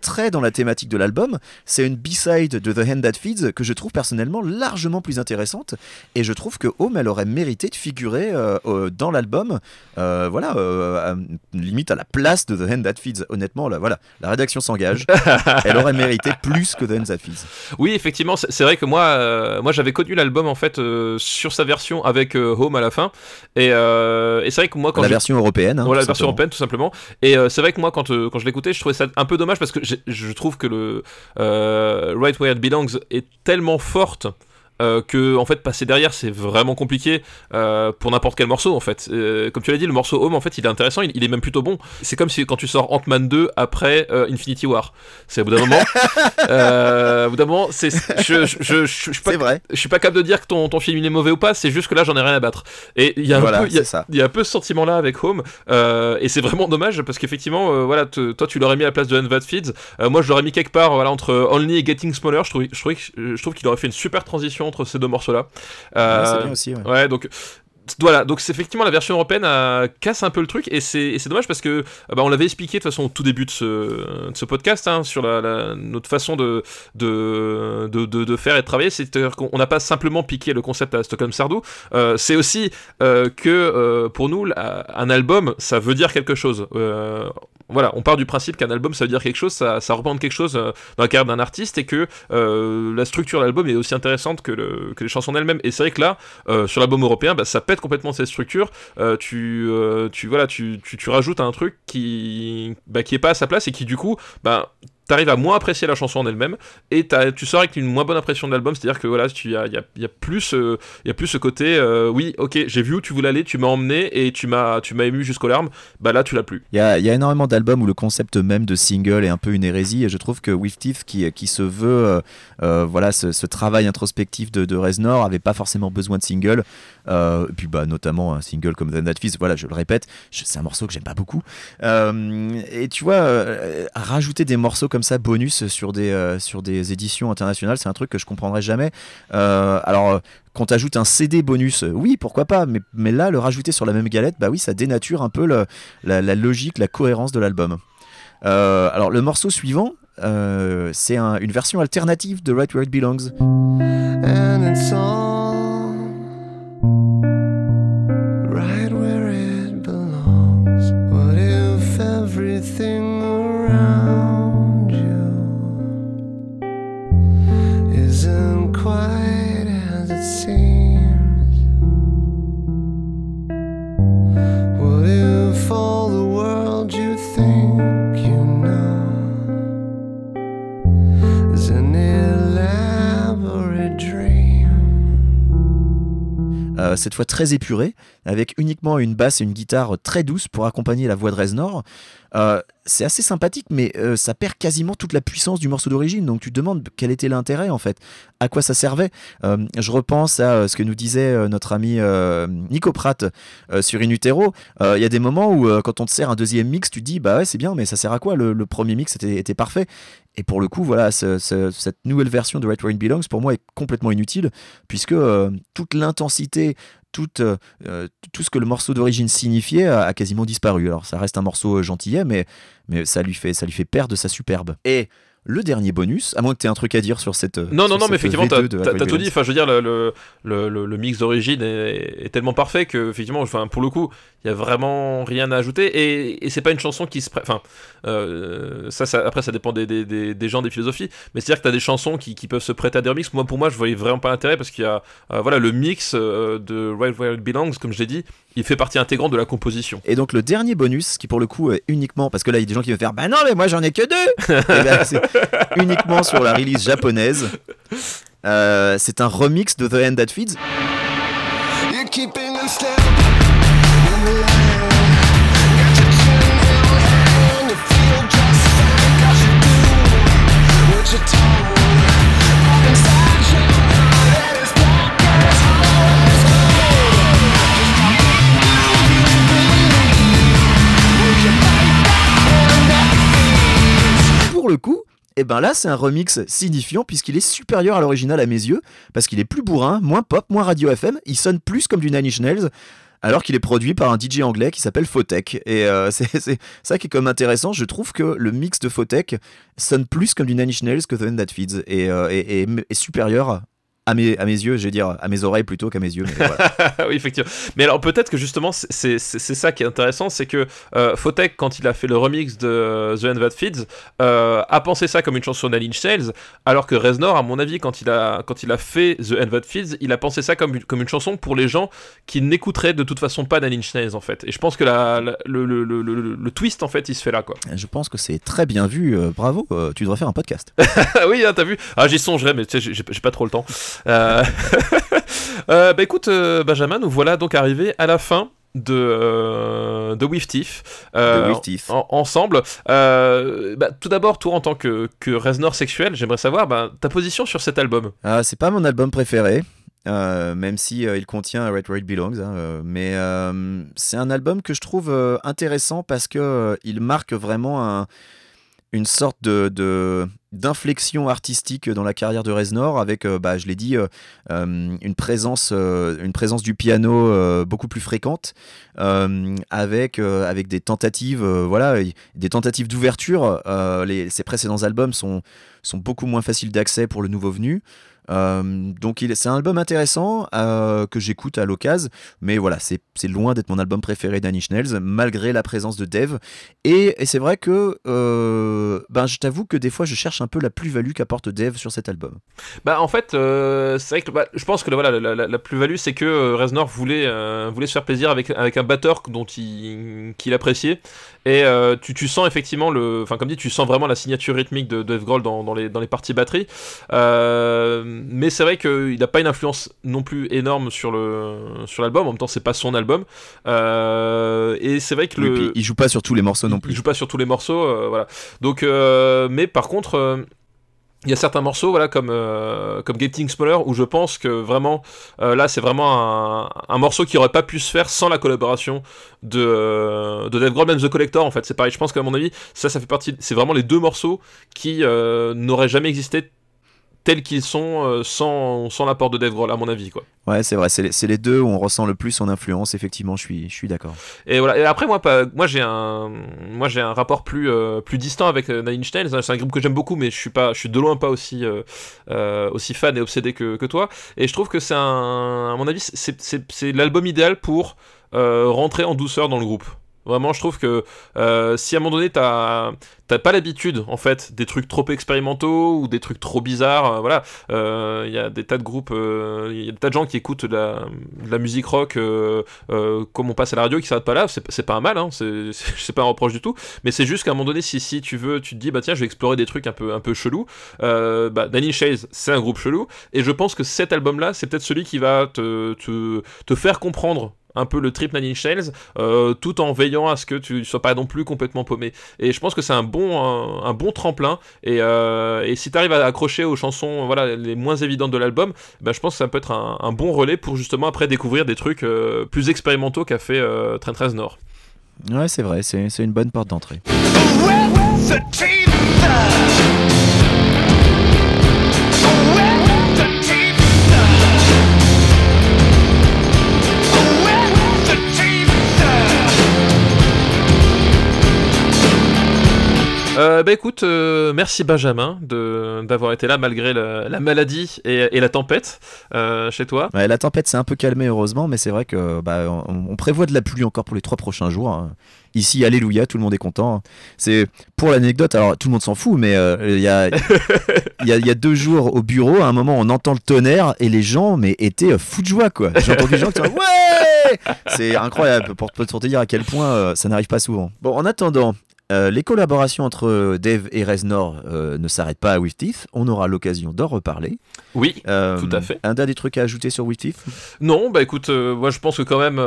Très dans la thématique de l'album. C'est une B-side de The Hand That Feeds que je trouve personnellement largement plus intéressante. Et je trouve que Home, elle aurait mérité de figurer euh, euh, dans l'album, euh, voilà, euh, à- limite à la place de The Hand That Feeds. Honnêtement, là, voilà, la rédaction s'engage. elle aurait mérité plus que The Hand That Feeds.
Oui, effectivement, c'est vrai que moi, euh, moi j'avais connu l'album en fait euh, sur sa version avec euh, Home à la fin. Et, euh, et c'est vrai que moi, quand
la version européenne. hein,
voilà, la version européenne tout simplement. Et euh, c'est vrai que moi, quand, euh, quand je l'écoutais, je trouvais ça un peu dommage parce que je trouve que le euh, Right Where It Belongs est tellement forte. Euh, que en fait passer derrière c'est vraiment compliqué euh, pour n'importe quel morceau en fait Euh, comme tu l'as dit le morceau Home en fait il est intéressant il, il est même plutôt bon c'est comme si quand tu sors Ant-Man 2 après Infinity War c'est au bout d'un moment au bout d'un moment c'est je, je, je, je, suis pas
C'est vrai.
je suis pas capable de dire que ton, ton film il est mauvais ou pas, c'est juste que là j'en ai rien à battre. Et il y a un
Voilà,
peu, il y a- y un peu ce sentiment là avec Home, et c'est vraiment dommage parce qu'effectivement, voilà, te- toi tu l'aurais mis à la place de Unvad Feeds, moi je l'aurais mis quelque part, voilà, entre Only et Getting Smaller. Je trouve, je trouve, je trouve qu'il aurait fait une super transition entre ces deux morceaux là.
Ouais, c'est bien aussi. ouais.
Ouais, donc voilà, donc c'est effectivement la version européenne euh, casse un peu le truc et c'est dommage parce que euh, bah, on l'avait expliqué de toute façon au tout début de ce, de ce podcast hein, sur la, la- notre façon de de, de, faire et de travailler, c'est-à-dire qu'on n'a pas simplement piqué le concept à Stockholm Sardou, euh, c'est aussi euh, que euh, pour nous la- un album ça veut dire quelque chose. Voilà, on part du principe qu'un album ça veut dire quelque chose, ça, représente quelque chose euh, dans la carrière d'un artiste et que euh, la structure de l'album est aussi intéressante que, le- que les chansons elles-mêmes. Et c'est vrai que là, euh, sur l'album européen, bah, ça pète complètement cette structure. Tu, tu, voilà, tu, tu, tu rajoutes un truc qui, bah, qui est pas à sa place et qui du coup, bah, t'arrives à moins apprécier la chanson en elle-même et tu sors avec une moins bonne impression de l'album. C'est-à-dire que voilà, il y a, y a- plus, euh, y a plus ce côté, euh, oui, ok, j'ai vu où tu voulais aller, tu m'as emmené et tu m'as, ému jusqu'aux larmes. Bah là, tu l'as plus.
Il y a, y a énormément d'albums où le concept même de single est un peu une hérésie et je trouve que With Teeth qui, qui se veut euh, euh, voilà ce, ce travail introspectif de, de Reznor avait pas forcément besoin de single et puis bah notamment un single comme The That Fizz voilà je le répète c'est un morceau que j'aime pas beaucoup et tu vois rajouter des morceaux comme ça bonus sur des euh, sur des éditions internationales c'est un truc que je comprendrai jamais Euh, alors euh, qu'on t'ajoute un CD bonus, oui, pourquoi pas, mais, mais là, le rajouter sur la même galette, bah oui, ça dénature un peu la, logique, la cohérence de l'album. Alors, le morceau suivant, c'est un- une version alternative de Right Where It Belongs. Euh, cette fois très épuré, avec uniquement une basse et une guitare très douce pour accompagner la voix de Reznor. Euh, c'est assez sympathique, mais euh, ça perd quasiment toute la puissance du morceau d'origine. Donc tu te demandes quel était l'intérêt en fait, à quoi ça servait? Je repense à ce que nous disait notre ami Nico Pratt sur In Utero. Il y a des moments où quand on te sert un deuxième mix, tu te dis bah ouais c'est bien, mais ça sert à quoi? Le, premier mix était parfait. Et pour le coup, voilà, ce- ce- cette nouvelle version de Right Where It Belongs, pour moi, est complètement inutile, puisque euh, toute l'intensité, euh, euh, tout ce que le morceau d'origine signifiait a, quasiment disparu. Alors, ça reste un morceau gentillet, mais, ça, lui fait, perdre sa superbe. Le dernier bonus, à moins que tu aies un truc à dire sur cette.
Non, non,
sur
non, mais effectivement, t'as
V2 de Right
t'as-
Where
t'as
It
tout dit. Enfin, je veux dire, le, le, le, le- le mix d'origine est, est tellement parfait que, effectivement, enfin, pour le coup, il y a vraiment rien à ajouter. Et, et c'est pas une chanson qui se. prête- Enfin, euh, ça, ça, après, ça dépend des, des, des, des gens, des philosophies. Mais c'est-à-dire que t'as des chansons qui, qui peuvent se prêter à des remixes. Moi, pour moi, je voyais vraiment pas l'intérêt parce qu'il y a. euh, voilà, le mix euh, de Right Where It Belongs, comme je l'ai dit, il fait partie intégrante de la composition.
Et donc le dernier bonus, qui pour le coup est uniquement, parce que là il y a des gens qui vont faire, bah non mais moi j'en ai que deux Eh ben, uniquement sur la release japonaise. Euh, c'est un remix de The End That Feeds. Pour le coup, et ben là c'est un remix signifiant puisqu'il est supérieur à l'original à mes yeux, parce qu'il est plus bourrin, moins pop, moins radio FM, il sonne plus comme du Nine Inch. Alors qu'il est produit par un DJ anglais qui s'appelle Fotech. Et euh, c'est ça qui est comme intéressant. Je trouve que le mix de Fotech sonne plus comme du Nine Inch Nails que The End That Feeds. Et, euh, et- et- est supérieur à mes, à mes yeux, je vais dire à mes oreilles plutôt qu'à mes yeux. mais voilà.
oui, effectivement. Mais alors peut-être que justement, c'est- ça qui est intéressant, c'est que euh, quand il a fait le remix de euh, The End That Feeds, euh, a pensé ça comme une chanson d'Aline Sales, alors que Reznor, à mon avis, quand il a, quand il a fait The End That Feeds, il a pensé ça comme, une- comme une chanson pour les gens qui n'écouteraient de toute façon pas d'Aline Sales, en fait. Et je pense que la, la- le, le- le- le- twist, en fait, il se fait là, quoi.
Je pense que c'est très bien vu. euh, bravo, euh, tu devrais faire un podcast.
Oui, hein, t'as vu? Ah, j'y songerai, mais j'ai pas trop le temps. Euh... euh, bah écoute, euh, Benjamin, nous voilà donc arrivés à la fin de, euh, de Teeth. Euh, en- ensemble. Euh, bah, tout d'abord, toi, en tant que, que Reznor sexuel, j'aimerais savoir bah, ta position sur cet album.
Ah, c'est pas mon album préféré, même si il contient Right Where It Belongs. hein, mais c'est un album que je trouve intéressant parce que il marque vraiment un- une sorte de, d'inflexion artistique dans la carrière de Reznor, avec, euh, bah, je l'ai dit, euh, euh, une présence, du piano beaucoup plus fréquente, avec des tentatives, voilà, des tentatives d'ouverture. ses précédents albums sont beaucoup moins faciles d'accès pour le nouveau venu. Euh, donc c'est un album intéressant euh, que j'écoute à l'occasion, mais voilà, c'est loin d'être mon album préféré d'Annie Schnells, malgré la présence de Dev. Et, c'est vrai que euh, ben, je t'avoue que des fois je cherche un peu la plus-value qu'apporte Dev sur cet album.
Bah en fait, c'est vrai que bah, je pense que voilà, la, plus-value c'est que Reznor voulait, voulait se faire plaisir avec, avec un batteur dont il, qu'il appréciait. Et tu, sens effectivement le. Enfin, comme dit, tu sens vraiment la signature rythmique de, de Dave Grohl dans, les, dans les parties batterie. Mais c'est vrai qu'il n'a pas une influence non plus énorme sur le sur l'album. En même temps, c'est pas son album. Euh, et c'est vrai que
Oui,
le.
puis il joue pas sur tous les morceaux non
Il
plus.
joue pas sur tous les morceaux, euh, voilà. Donc, euh, mais par contre, il y a certains morceaux, voilà, comme euh, comme Getting Smaller, où je pense que vraiment, euh, là, c'est vraiment un, un morceau qui aurait pas pu se faire sans la collaboration de euh, de Dave Grohl, même The Collector. En fait, c'est pareil. Je pense qu'à mon avis, ça, ça fait partie. C'est vraiment les deux morceaux qui n'auraient jamais existé tels qu'ils sont euh, sans, sans l'apport de Dave Grohl à mon avis quoi.
Ouais, c'est vrai, c'est les, deux où on ressent le plus son influence, effectivement, je suis, je suis d'accord.
Et voilà. Et après moi, pas, moi j'ai un, moi j'ai un rapport plus euh, plus distant avec euh, Nine Inch Nails. C'est un groupe que j'aime beaucoup, mais je suis pas, je suis de loin pas aussi euh, aussi fan et obsédé que, que toi. Et je trouve que c'est un, à mon avis, c'est l'album idéal pour euh, rentrer en douceur dans le groupe. Vraiment, je trouve que euh, si à un moment donné t'as pas l'habitude en fait des trucs trop expérimentaux ou des trucs trop bizarres, euh, voilà, Euh, il y a des tas de groupes, il y a des tas de gens qui écoutent de la, musique rock comme on passe à la radio qui s'arrête pas là, c'est pas un mal, hein, c'est pas un reproche du tout, mais c'est juste qu'à un moment donné, si, si tu veux, tu te dis bah tiens, je vais explorer des trucs un peu un peu chelous, bah Danny Chase c'est un groupe chelou, et je pense que cet album là, c'est peut-être celui qui va te, te, te faire comprendre un peu le trip Nine Inch Nails, euh, tout en veillant à ce que tu sois pas non plus complètement paumé. Et je pense que c'est un bon, un, un bon tremplin. Et, euh, et si tu arrives à accrocher aux chansons voilà, les moins évidentes de l'album, ben, je pense que ça peut être un, un bon relais pour justement après découvrir des trucs euh, plus expérimentaux qu'a fait euh, Trent Reznor.
Ouais, c'est vrai, c'est c'est une bonne porte d'entrée.
Euh, bah écoute, euh, merci Benjamin de- d'avoir été là malgré la, la maladie et, et la tempête euh, chez toi.
Ouais, la tempête s'est un peu calmée heureusement, mais c'est vrai que bah, on, on prévoit de la pluie encore pour les trois prochains jours. hein. Ici, alléluia, tout le monde est content. C'est pour l'anecdote, alors tout le monde s'en fout, mais euh, il y, a, y, a, y a deux jours au bureau, à un moment, on entend le tonnerre et les gens, mais étaient fous de joie quoi. J'ai entendu des gens qui sont ouais, c'est incroyable pour, pour te dire à quel point ça n'arrive pas souvent. Bon, en attendant. Euh, les collaborations entre Dave et Reznor euh, ne s'arrêtent pas à With Teeth. On aura l'occasion d'en reparler.
Oui.
Euh,
Tout à fait.
Un dernier truc à ajouter sur With Teeth?
Non, bah écoute, moi je pense que quand même,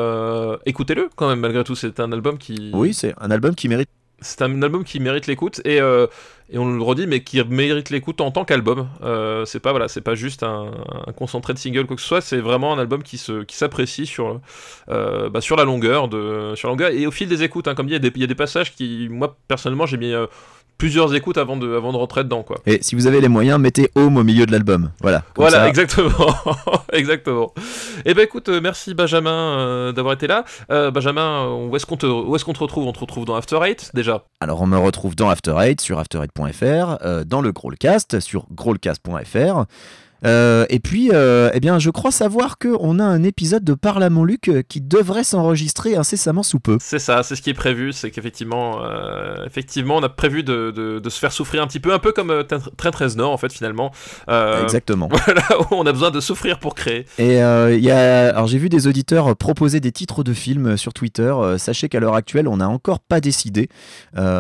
écoutez-le quand même, malgré tout, c'est un album qui...
Oui, c'est un album qui mérite.
C'est un album qui mérite l'écoute et, euh, et on le redit, mais qui mérite l'écoute en tant qu'album. Euh, c'est pas voilà, c'est pas juste un, concentré de single quoi que ce soit. C'est vraiment un album qui se qui s'apprécie sur euh, bah, sur la longueur de sur longueur et au fil des écoutes. hein. comme dit, il y, y a des passages qui moi personnellement j'ai mis euh, plusieurs écoutes avant de avant de rentrer dedans quoi.
Et si vous avez les moyens, mettez Home au milieu de l'album. Voilà.
Voilà,
ça,
exactement, exactement. Et ben écoute, euh, merci Benjamin euh, d'avoir été là. Euh, Benjamin, où est-ce qu'on te où est-ce qu'on te retrouve? On te retrouve dans After Eight déjà?
Alors on me retrouve dans After Eight sur after8.fr, euh, dans le Growlcast sur growlcast.fr. Euh, et puis, euh, eh bien, je crois savoir qu'on a un épisode de Parle à mon Luc euh, qui devrait s'enregistrer incessamment sous peu.
C'est ça, c'est ce qui est prévu, c'est qu'effectivement, euh, effectivement, on a prévu de, de- de se faire souffrir un petit peu, un peu comme Train 13 Nord en fait finalement.
Exactement.
Voilà, on a besoin de souffrir pour créer.
Et il y a, alors j'ai vu des auditeurs proposer des titres de films sur Twitter. Sachez qu'à l'heure actuelle, on n'a encore pas décidé,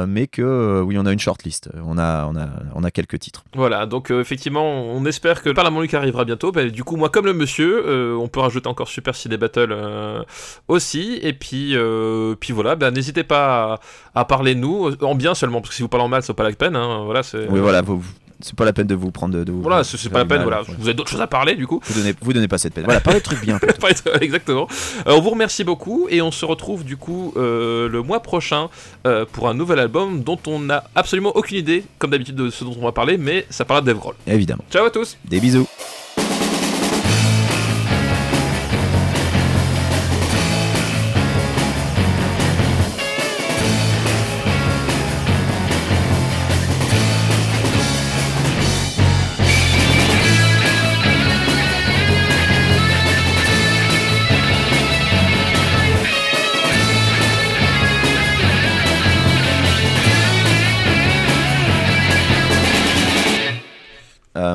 mais que oui, on a une shortlist. On a, on a, on a quelques titres.
Voilà, donc effectivement, on espère que Parle mon Luc arrivera bientôt. Bah, du coup, moi, comme le monsieur, euh, on peut rajouter encore Super Ciné Battle euh, aussi. Et puis, euh, puis voilà, bah, n'hésitez pas à, parler nous, en bien seulement, parce que si vous parlez en mal, c'est pas la peine. hein, voilà.
Oui, voilà, vous- c'est pas la peine de vous prendre de. de vous-
Voilà, c'est pas la peine.
mal.
Voilà,
Ouais.
vous avez d'autres choses à parler, du coup.
Vous donnez, vous donnez pas cette peine. Voilà, parlez de trucs bien.
Exactement. Euh, on vous remercie beaucoup et on se retrouve du coup euh, le mois prochain euh, pour un nouvel album dont on n'a absolument aucune idée, comme d'habitude, de ce dont on va parler, mais ça parlera de Dave Grohl.
Évidemment.
Ciao à tous
Des bisous.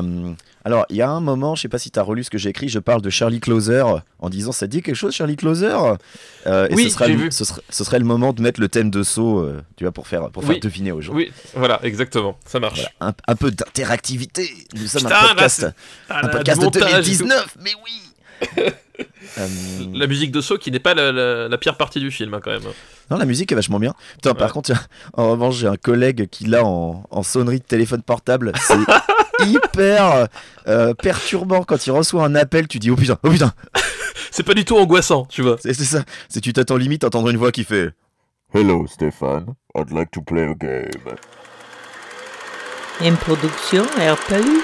Euh, alors, il y a un moment, je sais pas si tu as relu ce que j'ai écrit, je parle de Charlie Closer en disant ça te dit quelque chose, Charlie Closer? Euh, Et
Oui,
ce, sera
j'ai
le,
vu.
ce, serait, ce serait le moment de mettre le thème de saut, euh, tu vois, pour faire, pour faire deviner aux gens.
Oui, voilà, exactement, ça marche.
Voilà, un, un peu d'interactivité. Nous sommes
Putain,
un podcast,
Ah,
un
là,
podcast de
montage et tout.
2019, mais oui
La musique de saut qui n'est pas la, la- la pire partie du film, hein, quand même.
Non, la musique est vachement bien. Putain, par contre, en revanche, j'ai un collègue qui l'a en, en sonnerie de téléphone portable. C'est hyper euh, perturbant quand il reçoit un appel. Tu dis oh putain, oh putain.
C'est pas du tout angoissant, tu vois.
C'est c'est ça. C'est tu t'attends limite à entendre une voix qui fait.
Hello, Stéphane. I'd like to play a game.
Une production RPU.